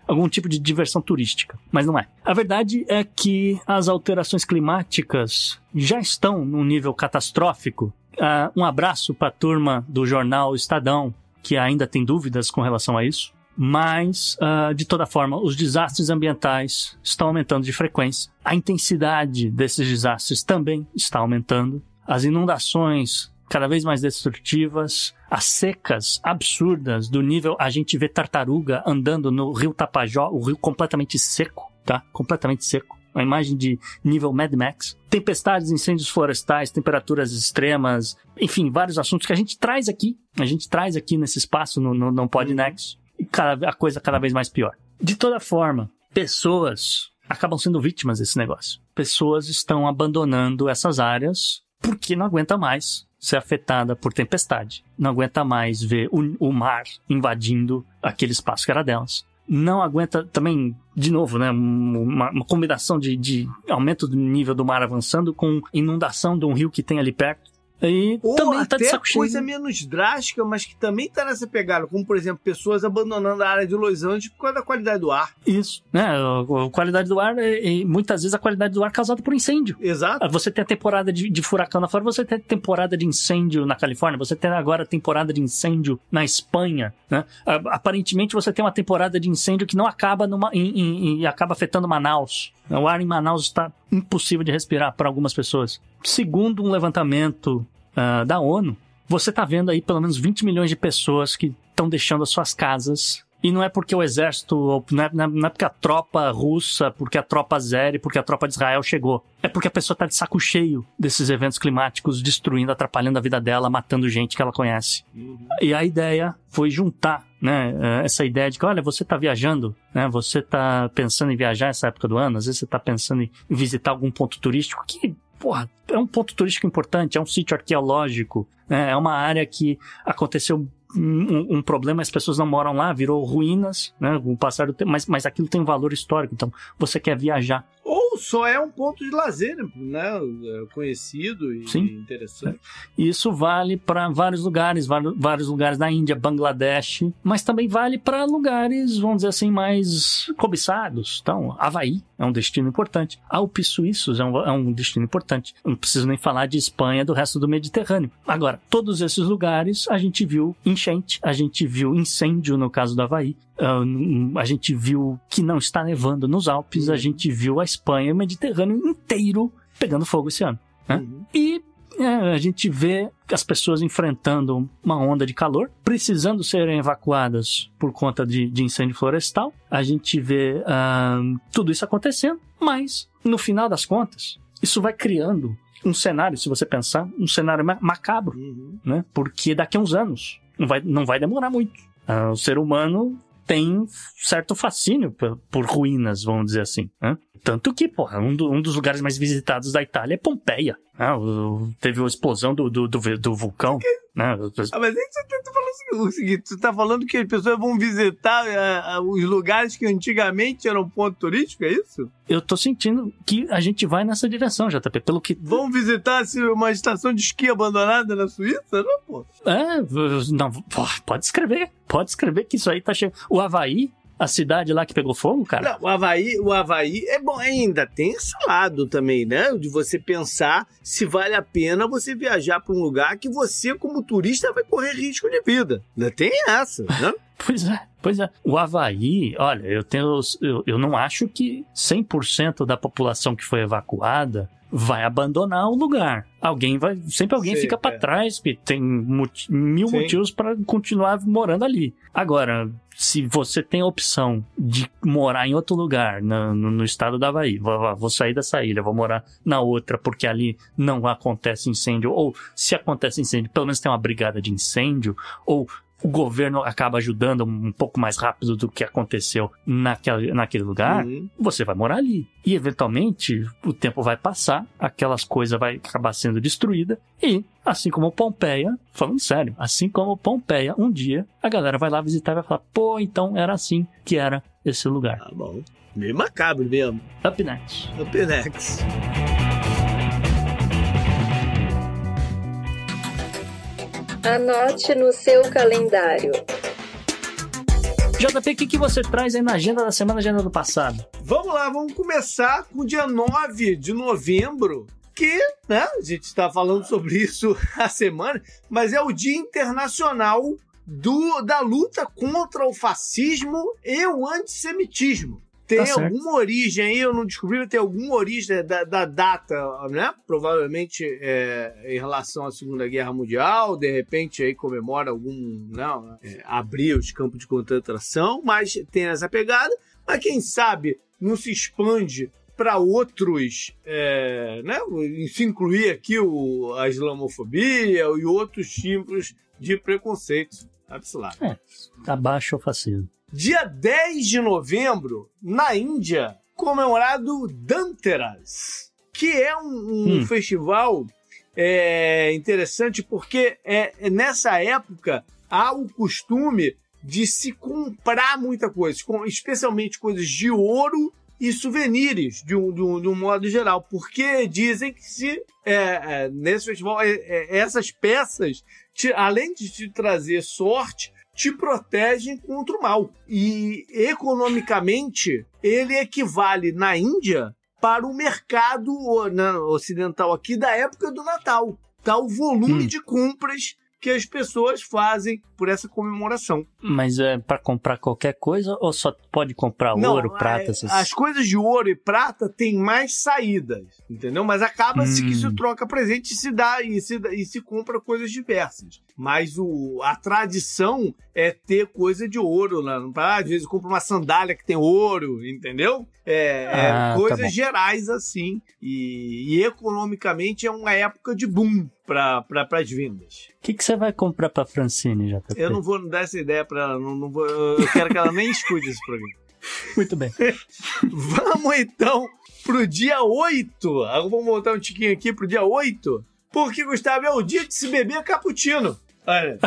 algum tipo de diversão turística, mas não é. A verdade é que as alterações climáticas já estão num nível catastrófico. Uh, um abraço para a turma do jornal Estadão, que ainda tem dúvidas com relação a isso. Mas, uh, de toda forma, os desastres ambientais estão aumentando de frequência. A intensidade desses desastres também está aumentando. As inundações cada vez mais destrutivas, as secas absurdas do nível a gente vê tartaruga andando no rio Tapajó, o rio completamente seco, tá? Completamente seco. Uma imagem de nível Mad Max. Tempestades, incêndios florestais, temperaturas extremas, enfim, vários assuntos que a gente traz aqui. A gente traz aqui nesse espaço no, no, no Podnext. E cada, a coisa cada vez mais pior. De toda forma, pessoas acabam sendo vítimas desse negócio. Pessoas estão abandonando essas áreas porque não aguenta mais ser afetada por tempestade. Não aguenta mais ver o, o mar invadindo aquele espaço que era delas. Não aguenta também, de novo, né, uma, uma combinação de, de aumento do nível do mar avançando com inundação de um rio que tem ali perto e Ou também até tá de saco cheio. coisa menos drástica, mas que também tá nessa pegada, como por exemplo, pessoas abandonando a área de Los Angeles por causa da qualidade do ar. Isso, né? A qualidade do ar, e, e muitas vezes a qualidade do ar é causada por incêndio. Exato. Ah, Você tem a temporada de, de furacão na Flórida, você tem a temporada de incêndio na Califórnia, você tem agora a temporada de incêndio na Espanha, né? Ah, Aparentemente você tem uma temporada de incêndio que não acaba numa, em- em- e acaba afetando Manaus. O ar em Manaus está impossível de respirar para algumas pessoas. Segundo um levantamento ah, da ONU, você está vendo aí pelo menos 20 milhões de pessoas que estão deixando as suas casas. E não é porque o exército, ou não é, não é- não é porque a tropa russa, porque a tropa azeri, porque a tropa de Israel chegou. É porque a pessoa tá de saco cheio desses eventos climáticos, destruindo, atrapalhando a vida dela, matando gente que ela conhece. E a ideia foi juntar, né, eh, essa ideia de que, olha, você tá viajando, né, você tá pensando em viajar essa época do ano, às vezes você tá pensando em visitar algum ponto turístico que, porra, é um ponto turístico importante, é um sítio arqueológico, né, é uma área que aconteceu um, um problema, as pessoas não moram lá, virou ruínas, né, com o passar do tempo, mas, mas aquilo tem um valor histórico, então você quer viajar. Ou só é um ponto de lazer, né? É Conhecido e Sim. interessante. E isso vale para vários lugares, vários, lugares na Índia, Bangladesh, mas também vale para lugares, vamos dizer assim, mais cobiçados. Então, Havaí é um destino importante. Alpes suíços é um, é um destino importante. Não preciso nem falar de Espanha, do resto do Mediterrâneo. Agora, todos esses lugares a gente viu enchente, a gente viu incêndio no caso do Havaí, ah, a gente viu que não está nevando nos Alpes, a gente viu a Espanha o Mediterrâneo inteiro pegando fogo esse ano. Né? E é, a gente vê as pessoas enfrentando uma onda de calor, precisando serem evacuadas por conta de, de incêndio florestal. A gente vê ah, tudo isso acontecendo, mas no final das contas, isso vai criando um cenário, se você pensar, um cenário ma- macabro, né? Porque daqui a uns anos, não vai, não vai demorar muito. Ah, o ser humano tem certo fascínio por, por ruínas, vamos dizer assim. Né? Tanto que, porra, um, do- um dos lugares mais visitados da Itália é Pompeia. né? O- teve a explosão do, do, do, do vulcão. Né? Ah, mas aí você tá falando o seguinte: você tá falando que as pessoas vão visitar ah, os lugares que antigamente eram ponto turístico, é isso? Eu tô sentindo que a gente vai nessa direção, JP. Pelo que. Vão visitar assim, uma estação de esqui abandonada na Suíça? Não, pô. É, não, pô, pode escrever. Pode escrever que isso aí tá chegando. O Havaí, a cidade lá que pegou fogo, cara. Não, o Havaí, o Havaí é bom, ainda tem esse lado também, né? De você pensar se vale a pena você viajar para um lugar que você, como turista, vai correr risco de vida. Ainda tem essa, né? <laughs> Pois é, pois é. O Havaí, olha, eu tenho. Eu, eu não acho que 100% da população que foi evacuada vai abandonar o lugar. Alguém vai. Sempre alguém Sim, fica pra é. trás, porque tem mil Sim. motivos para continuar morando ali. Agora, se você tem a opção de morar em outro lugar, na- no, no estado da Havaí, vou- vou sair dessa ilha, vou morar na outra, porque ali não acontece incêndio, ou se acontece incêndio, pelo menos tem uma brigada de incêndio, ou o governo acaba ajudando um pouco mais rápido do que aconteceu naquela, naquele lugar, Uhum. você vai morar ali. E eventualmente o tempo vai passar, aquelas coisas vai acabar sendo destruída e, assim como Pompeia, falando sério, assim como Pompeia, um dia a galera vai lá visitar e vai falar: pô, então era assim que era esse lugar. Tá bom. Meio macabro mesmo. Up next. Up next. Anote no seu calendário. JP, o que, que você traz aí na agenda da semana, agenda do passado? Vamos lá, vamos começar com o dia 9 de novembro, que, né, a gente está falando sobre isso <laughs> a semana, mas é o Dia Internacional do, da luta contra o fascismo e o antissemitismo. Tem Tá alguma origem aí, eu não descobri, tem alguma origem da, da data, né? Provavelmente é, em relação à Segunda Guerra Mundial, de repente aí comemora algum, não, é, abrir os campos de concentração, mas tem essa pegada. Mas quem sabe não se expande para outros, é, né? Se incluir aqui o, a islamofobia e outros tipos de preconceito. Sabe lá. É, abaixo o fascismo. Dia 10 de novembro, na Índia, comemorado Danteras, que é um, um Hum. festival é, interessante porque é, é nessa época há o costume de se comprar muita coisa, especialmente coisas de ouro e souvenirs, de um, de um, de um modo geral, porque dizem que se é, é, nesse festival é, é, essas peças, te- além de te trazer sorte, te protegem contra o mal. E economicamente, ele equivale na Índia para o mercado ocidental aqui da época do Natal. Tá o volume Hum. de compras que as pessoas fazem por essa comemoração. Mas é pra comprar qualquer coisa ou só pode comprar Não, ouro, é, prata, essas... As coisas de ouro e prata têm mais saídas, entendeu? Mas acaba-se Hum. que se troca presente e se dá e se, dá- e se compra coisas diversas. Mas o, a tradição é ter coisa de ouro lá. Ah, Às vezes compra uma sandália que tem ouro, entendeu? É, é Ah, tá coisas bom. gerais assim. E, e economicamente é uma época de boom para pra, as vendas. O que, que você vai comprar pra Francine, JP? Eu não vou dar essa ideia para ela. Não, não vou, eu quero que ela nem escute esse programa. <laughs> Muito bem. <laughs> Vamos então pro dia 8. Agora vamos voltar um tiquinho aqui pro dia 8. Porque, Gustavo, é o dia de se beber cappuccino. <laughs> Olha.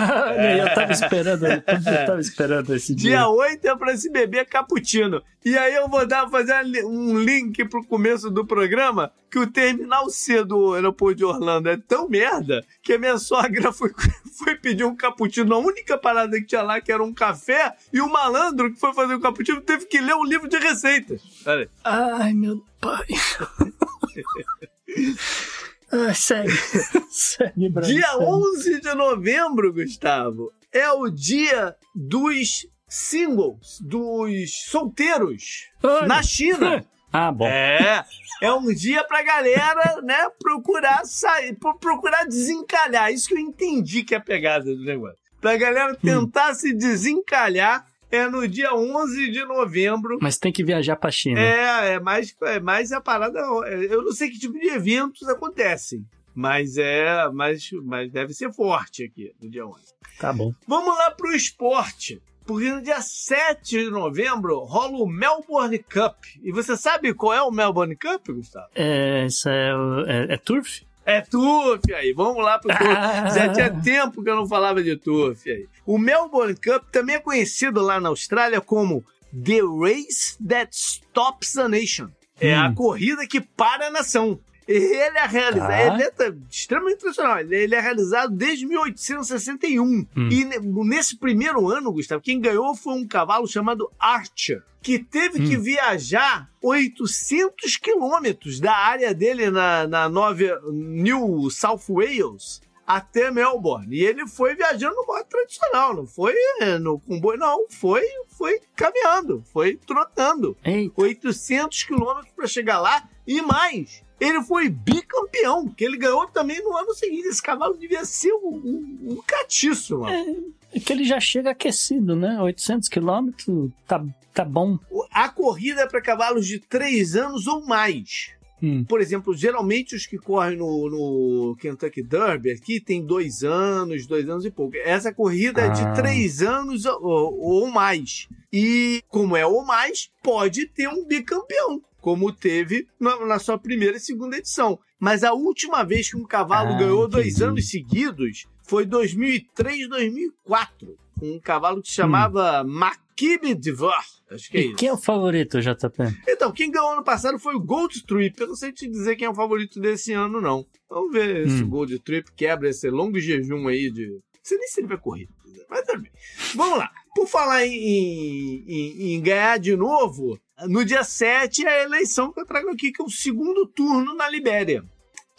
Eu tava esperando, eu tava esperando esse dia. Dia 8 é pra se beber cappuccino. E aí eu vou dar, fazer um link pro começo do programa que o terminal C do aeroporto de Orlando é tão merda que a minha sogra <laughs> foi, foi pedir um cappuccino. A única parada que tinha lá que era um café e o malandro que foi fazer o cappuccino teve que ler um livro de receitas. Olha. Ai, meu pai. <laughs> Ai, segue. <laughs> segue, Brasil. Dia segue. 11 de novembro, Gustavo, é o dia dos singles, dos solteiros Olha. na China. <laughs> Ah, bom. É, é um dia pra galera, né, procurar sair, pro- procurar desencalhar. Isso que eu entendi que é a pegada do negócio. Pra galera tentar se desencalhar é no dia 11 de novembro. Mas tem que viajar pra China. É, é mais, é mais a parada. Eu não sei que tipo de eventos acontecem, mas é, mas, mas deve ser forte aqui no dia 11. Tá bom. Vamos lá pro esporte. Porque no dia 7 de novembro rola o Melbourne Cup. E você sabe qual é o Melbourne Cup, Gustavo? É, isso é, é, é turf? É turf aí, vamos lá pro turf. <laughs> Já tinha tempo que eu não falava de turf aí. O Melbourne Cup também é conhecido lá na Austrália como The Race That Stops a Nation. É Hum. a corrida que para a nação. Ele é realizado, Tá. ele é extremamente tradicional. Ele é realizado desde 1861. Hum. E ne- nesse primeiro ano, Gustavo, quem ganhou foi um cavalo chamado Archer, que teve que Hum. viajar 800 quilômetros da área dele na, na Nova New South Wales até Melbourne. E ele foi viajando no modo tradicional, não foi eh, no comboio, não. Foi, foi caminhando, foi trotando. Eita. 800 quilômetros para chegar lá e mais. Ele foi bicampeão, que ele ganhou também no ano seguinte. Esse cavalo devia ser um, um, um catiço, mano. É que ele já chega aquecido, né? 800 quilômetros, tá, tá bom. A corrida é para cavalos de 3 anos ou mais. Hum. Por exemplo, geralmente os que correm no, no Kentucky Derby aqui tem dois anos, dois anos e pouco. Essa corrida é Ah. de três anos ou, ou mais. E como é ou mais, pode ter um bicampeão, como teve na, na sua primeira e segunda edição. Mas a última vez que um cavalo Ah, ganhou dois anos seguidos foi 2003, 2004. Com um cavalo que se chamava Makibe Divar. Acho que é E isso. quem é o favorito, JP? Então, quem ganhou ano passado foi o Gold Trip. Eu não sei te dizer quem é o favorito desse ano, não. Vamos ver se Hum. o Gold Trip quebra esse longo jejum aí de. Não sei nem se ele vai correr. Mas também. Vamos lá. Por falar em- em- em ganhar de novo, no dia 7 é a eleição que eu trago aqui, que é o segundo turno na Libéria.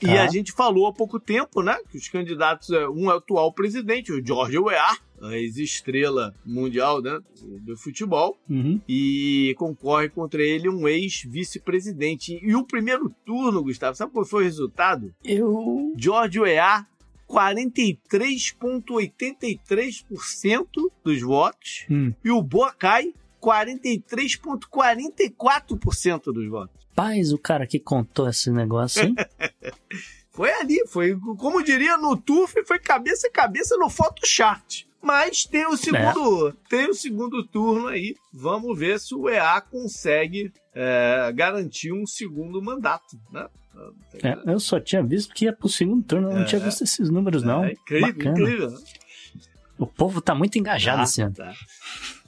E Tá. a gente falou há pouco tempo, né? Que os candidatos, é, um é o atual presidente, o George Weah, a ex-estrela mundial né, do futebol, Uhum. e concorre contra ele um ex-vice-presidente. E o primeiro turno, Gustavo, sabe qual foi o resultado? Eu. George Weah, 43,83% dos votos, Hum. e o Bocai, 43,44% dos votos. Paz, o cara que contou esse negócio, hein? <laughs> Foi ali, foi, como diria no Turf, foi cabeça a cabeça no Photoshop. Mas tem o segundo, é. tem o segundo turno aí. Vamos ver se o EA consegue é, garantir um segundo mandato, né? É, eu só tinha visto que ia pro segundo turno, eu não tinha é. visto esses números, não. É incrível, Bacana. incrível. O povo tá muito engajado tá, esse ano. Tá.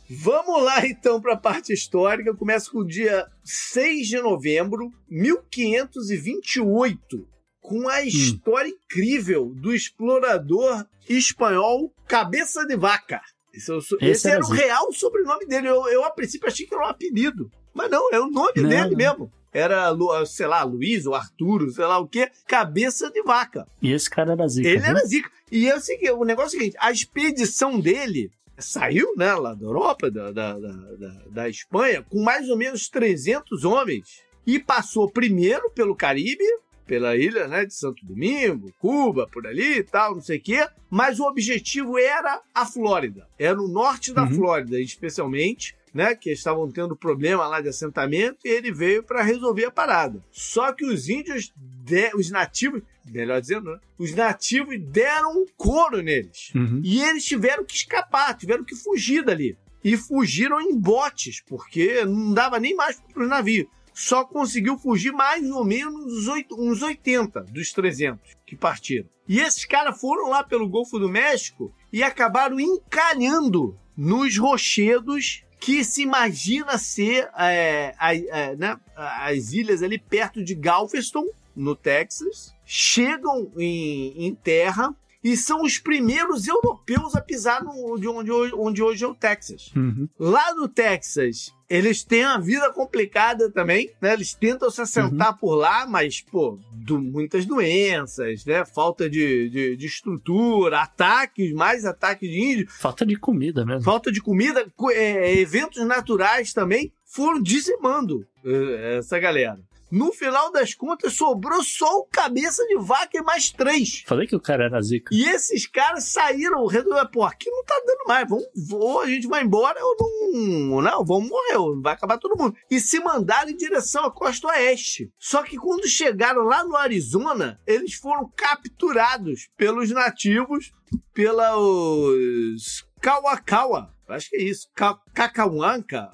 Vamos lá então para a parte histórica. Começa com o dia 6 de novembro, 1528, com a hum. história hum. incrível do explorador espanhol Cabeça de Vaca. Esse, é esse, esse era, era o real sobrenome dele. Eu, eu, a princípio, achei que era um apelido. Mas não, é o nome não, dele não. mesmo. Era, sei lá, Luiz ou Arturo, sei lá o quê, cabeça de vaca. E esse cara era zica. Ele era zica. E é o, seguinte, o negócio é o seguinte: a expedição dele saiu, né, lá da Europa, da, da, da, da, Espanha, com mais ou menos 300 homens. E passou primeiro pelo Caribe, pela ilha né, de Santo Domingo, Cuba, por ali e tal, não sei o quê. Mas o objetivo era a Flórida. Era o norte da uhum. Flórida, especialmente. Né, que estavam tendo problema lá de assentamento e ele veio para resolver a parada. Só que os índios, de, os nativos, melhor dizendo, né, os nativos deram um couro neles. Uhum. E eles tiveram que escapar, tiveram que fugir dali. E fugiram em botes, porque não dava nem mais para os navios só conseguiu fugir mais ou menos uns 80 dos 300 que partiram. E esses caras foram lá pelo Golfo do México e acabaram encalhando nos rochedos que se imagina ser é, é, né, as ilhas ali perto de Galveston, no Texas. Chegam em, em terra e são os primeiros europeus a pisar no, de onde, onde hoje é o Texas. Uhum. Lá no Texas, eles têm uma vida complicada também, né? Eles tentam se assentar uhum. por lá, mas, pô, do, muitas doenças, né? Falta de, de, de, estrutura, ataques, mais ataques de índio. Falta de comida mesmo. Falta de comida, é, eventos naturais também foram dizimando é, essa galera. No final das contas, sobrou só o cabeça de vaca e mais três. Falei que o cara era zica. E esses caras saíram, resolveram, pô, aqui não tá dando mais, vamos, ou a gente vai embora ou não, não, vamos morrer, vai acabar todo mundo. E se mandaram em direção à costa oeste. Só que quando chegaram lá no Arizona, eles foram capturados pelos nativos, pelos Kawakawa. Acho que é isso. Cacauanca,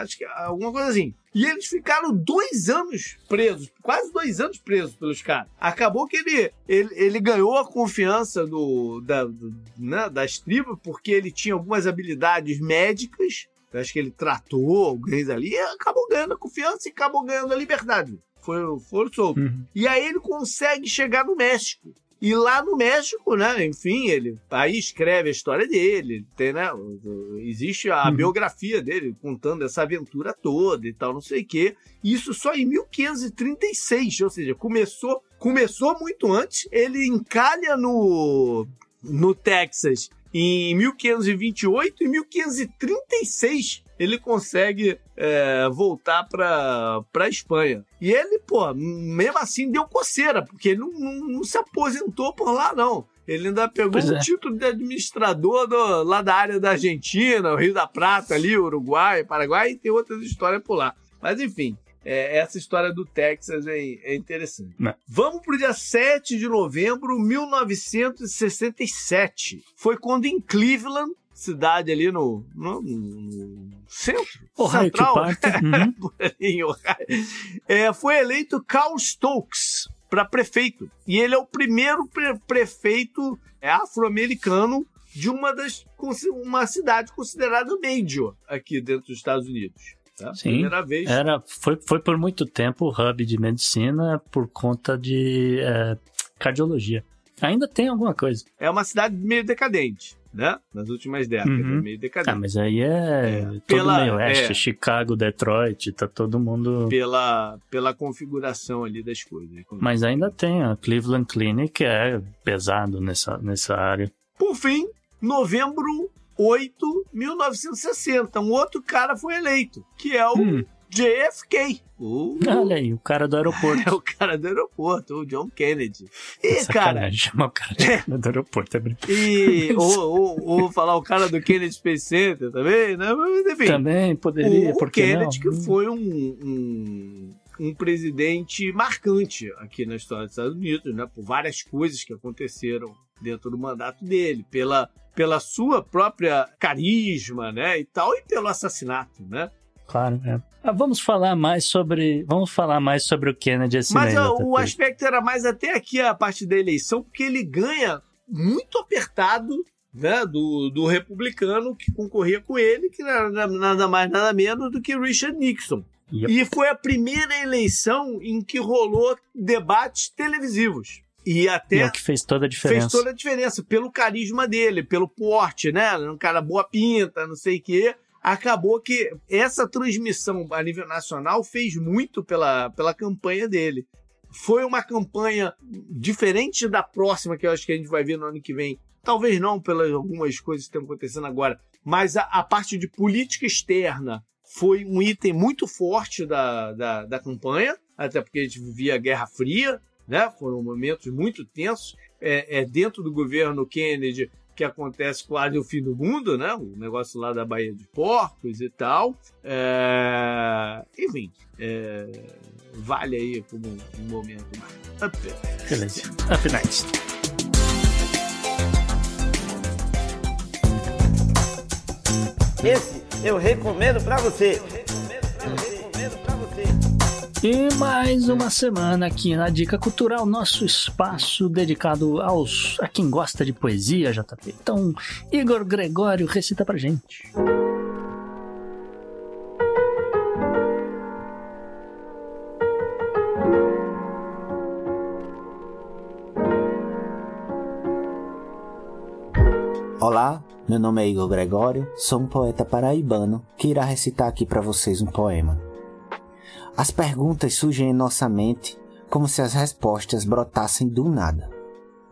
acho que é alguma coisa assim. E eles ficaram dois anos presos, quase dois anos presos pelos caras. Acabou que ele, ele, ele ganhou a confiança do, da, do, né, das tribos, porque ele tinha algumas habilidades médicas. Acho que ele tratou alguém ali e acabou ganhando a confiança e acabou ganhando a liberdade. Foi, foi solto. Uhum. E aí ele consegue chegar no México. E lá no México, né? Enfim, ele aí escreve a história dele, tem, né? Existe a uhum. biografia dele contando essa aventura toda e tal, não sei o quê. Isso só em 1536, ou seja, começou começou muito antes. Ele encalha no no Texas em 1528 e 1536 ele consegue é, voltar para a Espanha. E ele, pô, mesmo assim deu coceira, porque ele não, não, não se aposentou por lá, não. Ele ainda pegou o é. título de administrador do, lá da área da Argentina, o Rio da Prata ali, Uruguai, Paraguai, e tem outras histórias por lá. Mas enfim, é, essa história do Texas é, é interessante. Não. Vamos pro dia 7 de novembro de 1967. Foi quando em Cleveland cidade ali no, no, no centro, Ohio central, <laughs> uhum. é, foi eleito Carl Stokes para prefeito. E ele é o primeiro pre prefeito afro-americano de uma das uma cidade considerada major aqui dentro dos Estados Unidos. Tá? Sim, Primeira vez. Era, foi, foi por muito tempo o hub de medicina por conta de é, cardiologia. Ainda tem alguma coisa. É uma cidade meio decadente né? Nas últimas décadas, uhum. meio decadente. Ah, mas aí é, é todo pela, meio oeste, é, Chicago, Detroit, tá todo mundo... Pela, pela configuração ali das coisas. Mas ainda tem, a Cleveland Clinic é pesado nessa, nessa área. Por fim, novembro 8, 1960, um outro cara foi eleito, que é o hum. JFK. O... Olha aí, o cara do aeroporto. <laughs> É o cara do aeroporto, o John Kennedy. E, Sacanagem, cara. chamar o cara de... <laughs> é. do aeroporto, é E, ou, ou, ou, falar o cara do Kennedy Space Center também, né? Mas, enfim. Também poderia, o, o Kennedy, não? que foi um, um, um presidente marcante aqui na história dos Estados Unidos, né? Por várias coisas que aconteceram dentro do mandato dele, pela, pela sua própria carisma, né, e tal, e pelo assassinato, né? Claro, é. Ah, vamos falar mais sobre, vamos falar mais sobre o Kennedy assim. Mas ó, o aspecto era mais até aqui a parte da eleição, porque ele ganha muito apertado né, do, do republicano que concorria com ele, que era nada mais nada menos do que Richard Nixon. Yep. E foi a primeira eleição em que rolou debates televisivos. E até. E é o que fez toda a diferença. Fez toda a diferença, pelo carisma dele, pelo porte, né? Um cara boa pinta, não sei o quê. Acabou que essa transmissão a nível nacional fez muito pela, pela campanha dele. Foi uma campanha diferente da próxima, que eu acho que a gente vai ver no ano que vem. Talvez não pelas algumas coisas que estão acontecendo agora, mas a, a parte de política externa foi um item muito forte da, da, da campanha, até porque a gente vivia a Guerra Fria, né? Foram momentos muito tensos. É, é, dentro do governo Kennedy que acontece quase o fim do mundo, né? O negócio lá da Baía de Porcos e tal. É... Enfim, é... vale aí como um momento mais. Beleza. Up next. Esse eu recomendo para você. E mais uma semana aqui na Dica Cultural, nosso espaço dedicado aos a quem gosta de poesia, JP. Então, Igor Gregório recita pra gente. Olá, meu nome é Igor Gregório, sou um poeta paraibano que irá recitar aqui para vocês um poema. As perguntas surgem em nossa mente como se as respostas brotassem do nada,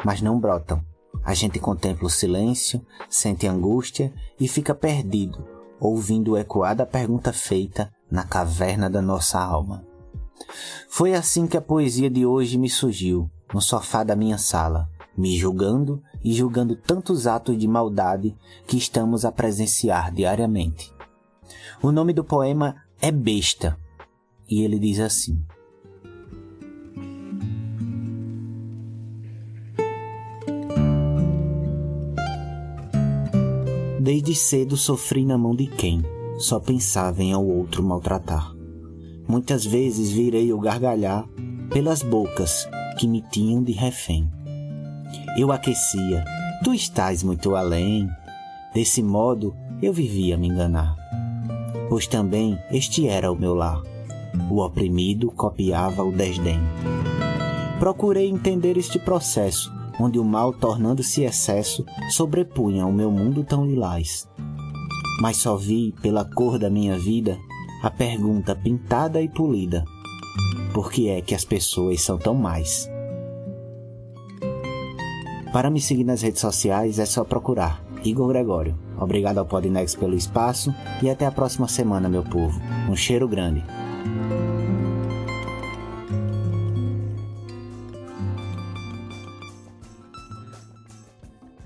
mas não brotam. A gente contempla o silêncio, sente angústia e fica perdido, ouvindo ecoar da pergunta feita na caverna da nossa alma. Foi assim que a poesia de hoje me surgiu, no sofá da minha sala, me julgando e julgando tantos atos de maldade que estamos a presenciar diariamente. O nome do poema é Besta, e ele diz assim: Desde cedo sofri na mão de quem só pensava em ao outro maltratar. Muitas vezes virei o gargalhar pelas bocas que me tinham de refém eu aquecia. Tu estás muito além. Desse modo, eu vivia me enganar. Pois também este era o meu lar. O oprimido copiava o desdém. Procurei entender este processo, onde o mal, tornando-se excesso, sobrepunha o meu mundo tão lilás. Mas só vi, pela cor da minha vida, a pergunta pintada e polida: por que é que as pessoas são tão mais? Para me seguir nas redes sociais é só procurar Igor Gregório. Obrigado ao Podnext pelo espaço e até a próxima semana, meu povo. Um cheiro grande.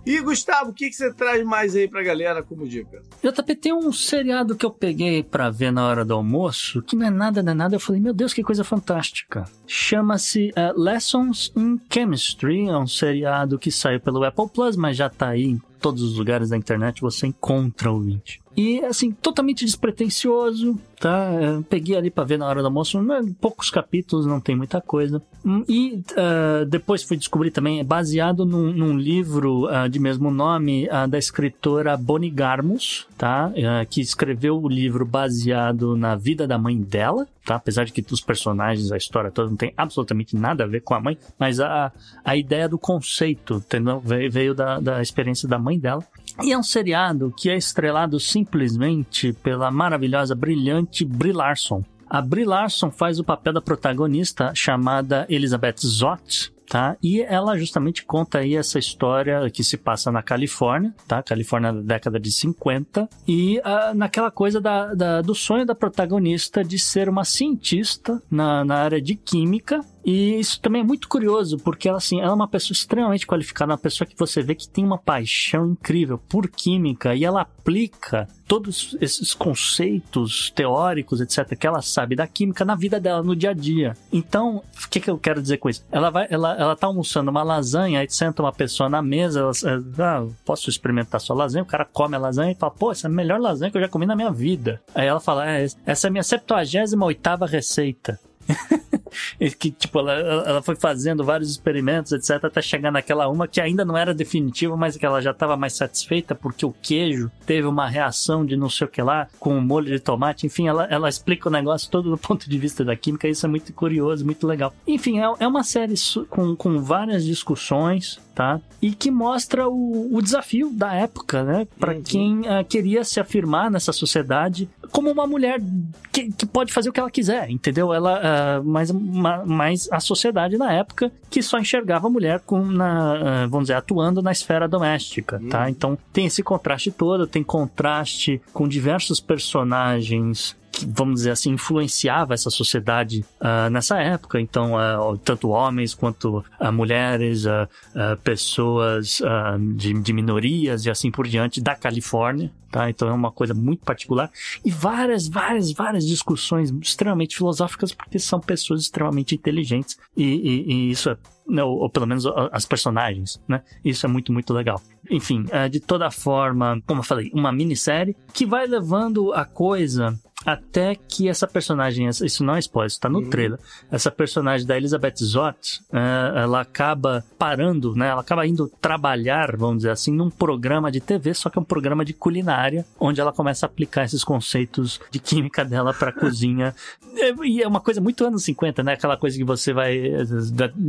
E Gustavo, o que, que você traz mais aí pra galera como dica? JP, tem um seriado que eu peguei pra ver na hora do almoço, que não é nada, não é nada. Eu falei, meu Deus, que coisa fantástica. Chama-se uh, Lessons in Chemistry. É um seriado que saiu pelo Apple Plus, mas já tá aí em todos os lugares da internet, você encontra o vídeo. E, assim, totalmente despretensioso, tá? Eu peguei ali para ver na hora do almoço, poucos capítulos, não tem muita coisa. Hum, e uh, depois fui descobrir também, é baseado num, num livro uh, de mesmo nome uh, da escritora Bonnie Garmus, tá? que escreveu o livro baseado na vida da mãe dela, tá? Apesar de que os personagens, a história toda não tem absolutamente nada a ver com a mãe, mas a, a ideia do conceito entendeu? veio da, da experiência da mãe dela. E é um seriado que é estrelado simplesmente pela maravilhosa, brilhante Brie Larson. A Brie Larson faz o papel da protagonista chamada Elizabeth Zott, tá? E ela justamente conta aí essa história que se passa na Califórnia, tá? Califórnia da década de 50 e uh, naquela coisa da, da, do sonho da protagonista de ser uma cientista na, na área de química E isso também é muito curioso, porque ela, assim, ela é uma pessoa extremamente qualificada, uma pessoa que você vê que tem uma paixão incrível por química e ela aplica todos esses conceitos teóricos, etc., que ela sabe da química na vida dela, no dia a dia. Então, o que, que eu quero dizer com isso? Ela vai, ela, ela tá almoçando uma lasanha, aí senta uma pessoa na mesa, ela, ah, posso experimentar sua lasanha? O cara come a lasanha e fala, pô, essa é a melhor lasanha que eu já comi na minha vida. Aí ela fala, é, essa é a minha 78 receita. <laughs> que, tipo, ela, ela foi fazendo vários experimentos, etc, até chegar naquela uma que ainda não era definitiva, mas que ela já estava mais satisfeita porque o queijo teve uma reação de não sei o que lá com o molho de tomate. Enfim, ela, ela explica o negócio todo do <laughs> ponto de vista da química. Isso é muito curioso, muito legal. Enfim, é, é uma série com, com várias discussões, tá? E que mostra o, o desafio da época, né? Para uhum. quem uh, queria se afirmar nessa sociedade como uma mulher que, que pode fazer o que ela quiser, entendeu? Ela, uh, mas, mas a sociedade na época que só enxergava a mulher com na, uh, vamos dizer, atuando na esfera doméstica, uhum. tá? Então tem esse contraste todo, tem contraste com diversos personagens vamos dizer assim, influenciava essa sociedade uh, nessa época. Então, uh, tanto homens quanto uh, mulheres, pessoas de, de, minorias e assim por diante da Califórnia. Tá? Então é uma coisa muito particular. E várias, várias, várias discussões extremamente filosóficas, porque são pessoas extremamente inteligentes. E, e, e isso é né, ou, ou, pelo menos as personagens, né? Isso é muito, muito legal. Enfim, de toda forma, como eu falei, uma minissérie que vai levando a coisa até que essa personagem, isso não é spoiler, isso tá no uhum. trailer. Essa personagem da Elizabeth Zott, uh, ela acaba parando, né? Ela acaba indo trabalhar, vamos dizer assim, num programa de TV, só que é um programa de culinária, onde ela começa a aplicar esses conceitos de química dela pra <laughs> cozinha. E é uma coisa muito anos 50, né? Aquela coisa que você vai.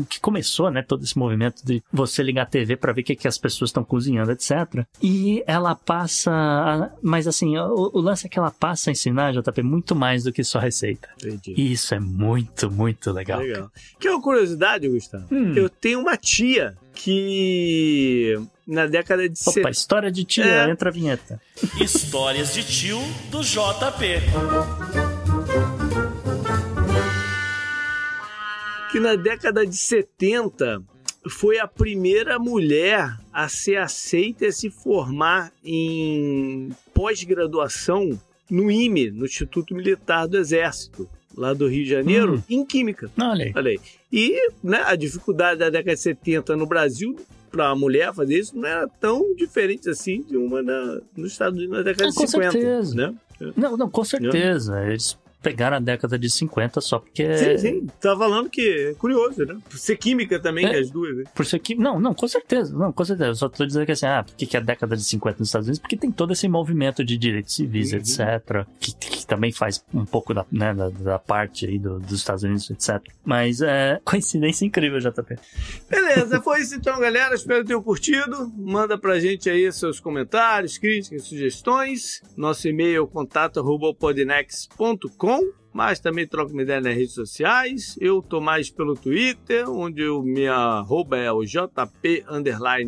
que começou, né? Todo esse movimento de você ligar a TV para ver o que, que as pessoas estão cozinhando, etc. E ela passa. Mas assim, o, o lance é que ela passa a ensinar, JP, muito mais do que só receita. Entendi. E isso é muito, muito legal. Legal. Que é uma curiosidade, Gustavo. Hum. Eu tenho uma tia que na década de... Opa, set... história de tia, é. entra a vinheta. Histórias de tio do JP. Que na década de 70 foi a primeira mulher a ser aceita e se formar em pós-graduação no IME, no Instituto Militar do Exército, lá do Rio de Janeiro, hum. em Química. Olha aí. Olha aí. E né, a dificuldade da década de 70 no Brasil para a mulher fazer isso não era tão diferente assim de uma na, nos Estados Unidos na década ah, de 50. Certeza. Né? Não, não, com certeza. Eles pegaram a década de 50 só porque. Sim, sim. Tá falando que é curioso, né? Por ser química também, é, as duas. Né? Por ser química. Não, não, com certeza. Não, com certeza. Eu só tô dizendo que assim, ah, por que, que é a década de 50 nos Estados Unidos? Porque tem todo esse movimento de direitos civis, uhum. etc. Que, que, também faz um pouco da, né, da, da parte aí do, dos Estados Unidos, etc. Mas é <laughs> coincidência incrível, JP. Beleza, foi isso então, galera. Espero que tenham curtido. Manda pra gente aí seus comentários, críticas, sugestões. Nosso e-mail é contato.podnex.com mas também troco uma ideia nas redes sociais. Eu tô mais pelo Twitter, onde o minha arroba é o JP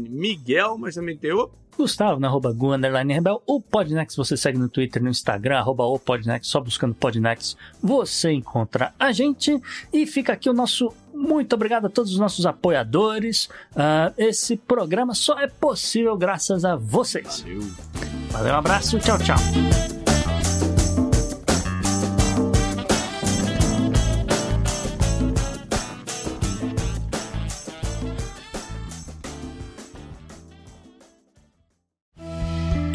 Miguel, mas também tem o Gustavo, na arroba Gu, underline Rebel. O Podnext você segue no Twitter, no Instagram, arroba o Podnext, só buscando Podnext você encontra a gente. E fica aqui o nosso muito obrigado a todos os nossos apoiadores. Uh, esse programa só é possível graças a vocês. Valeu. Valeu, um abraço, tchau, tchau.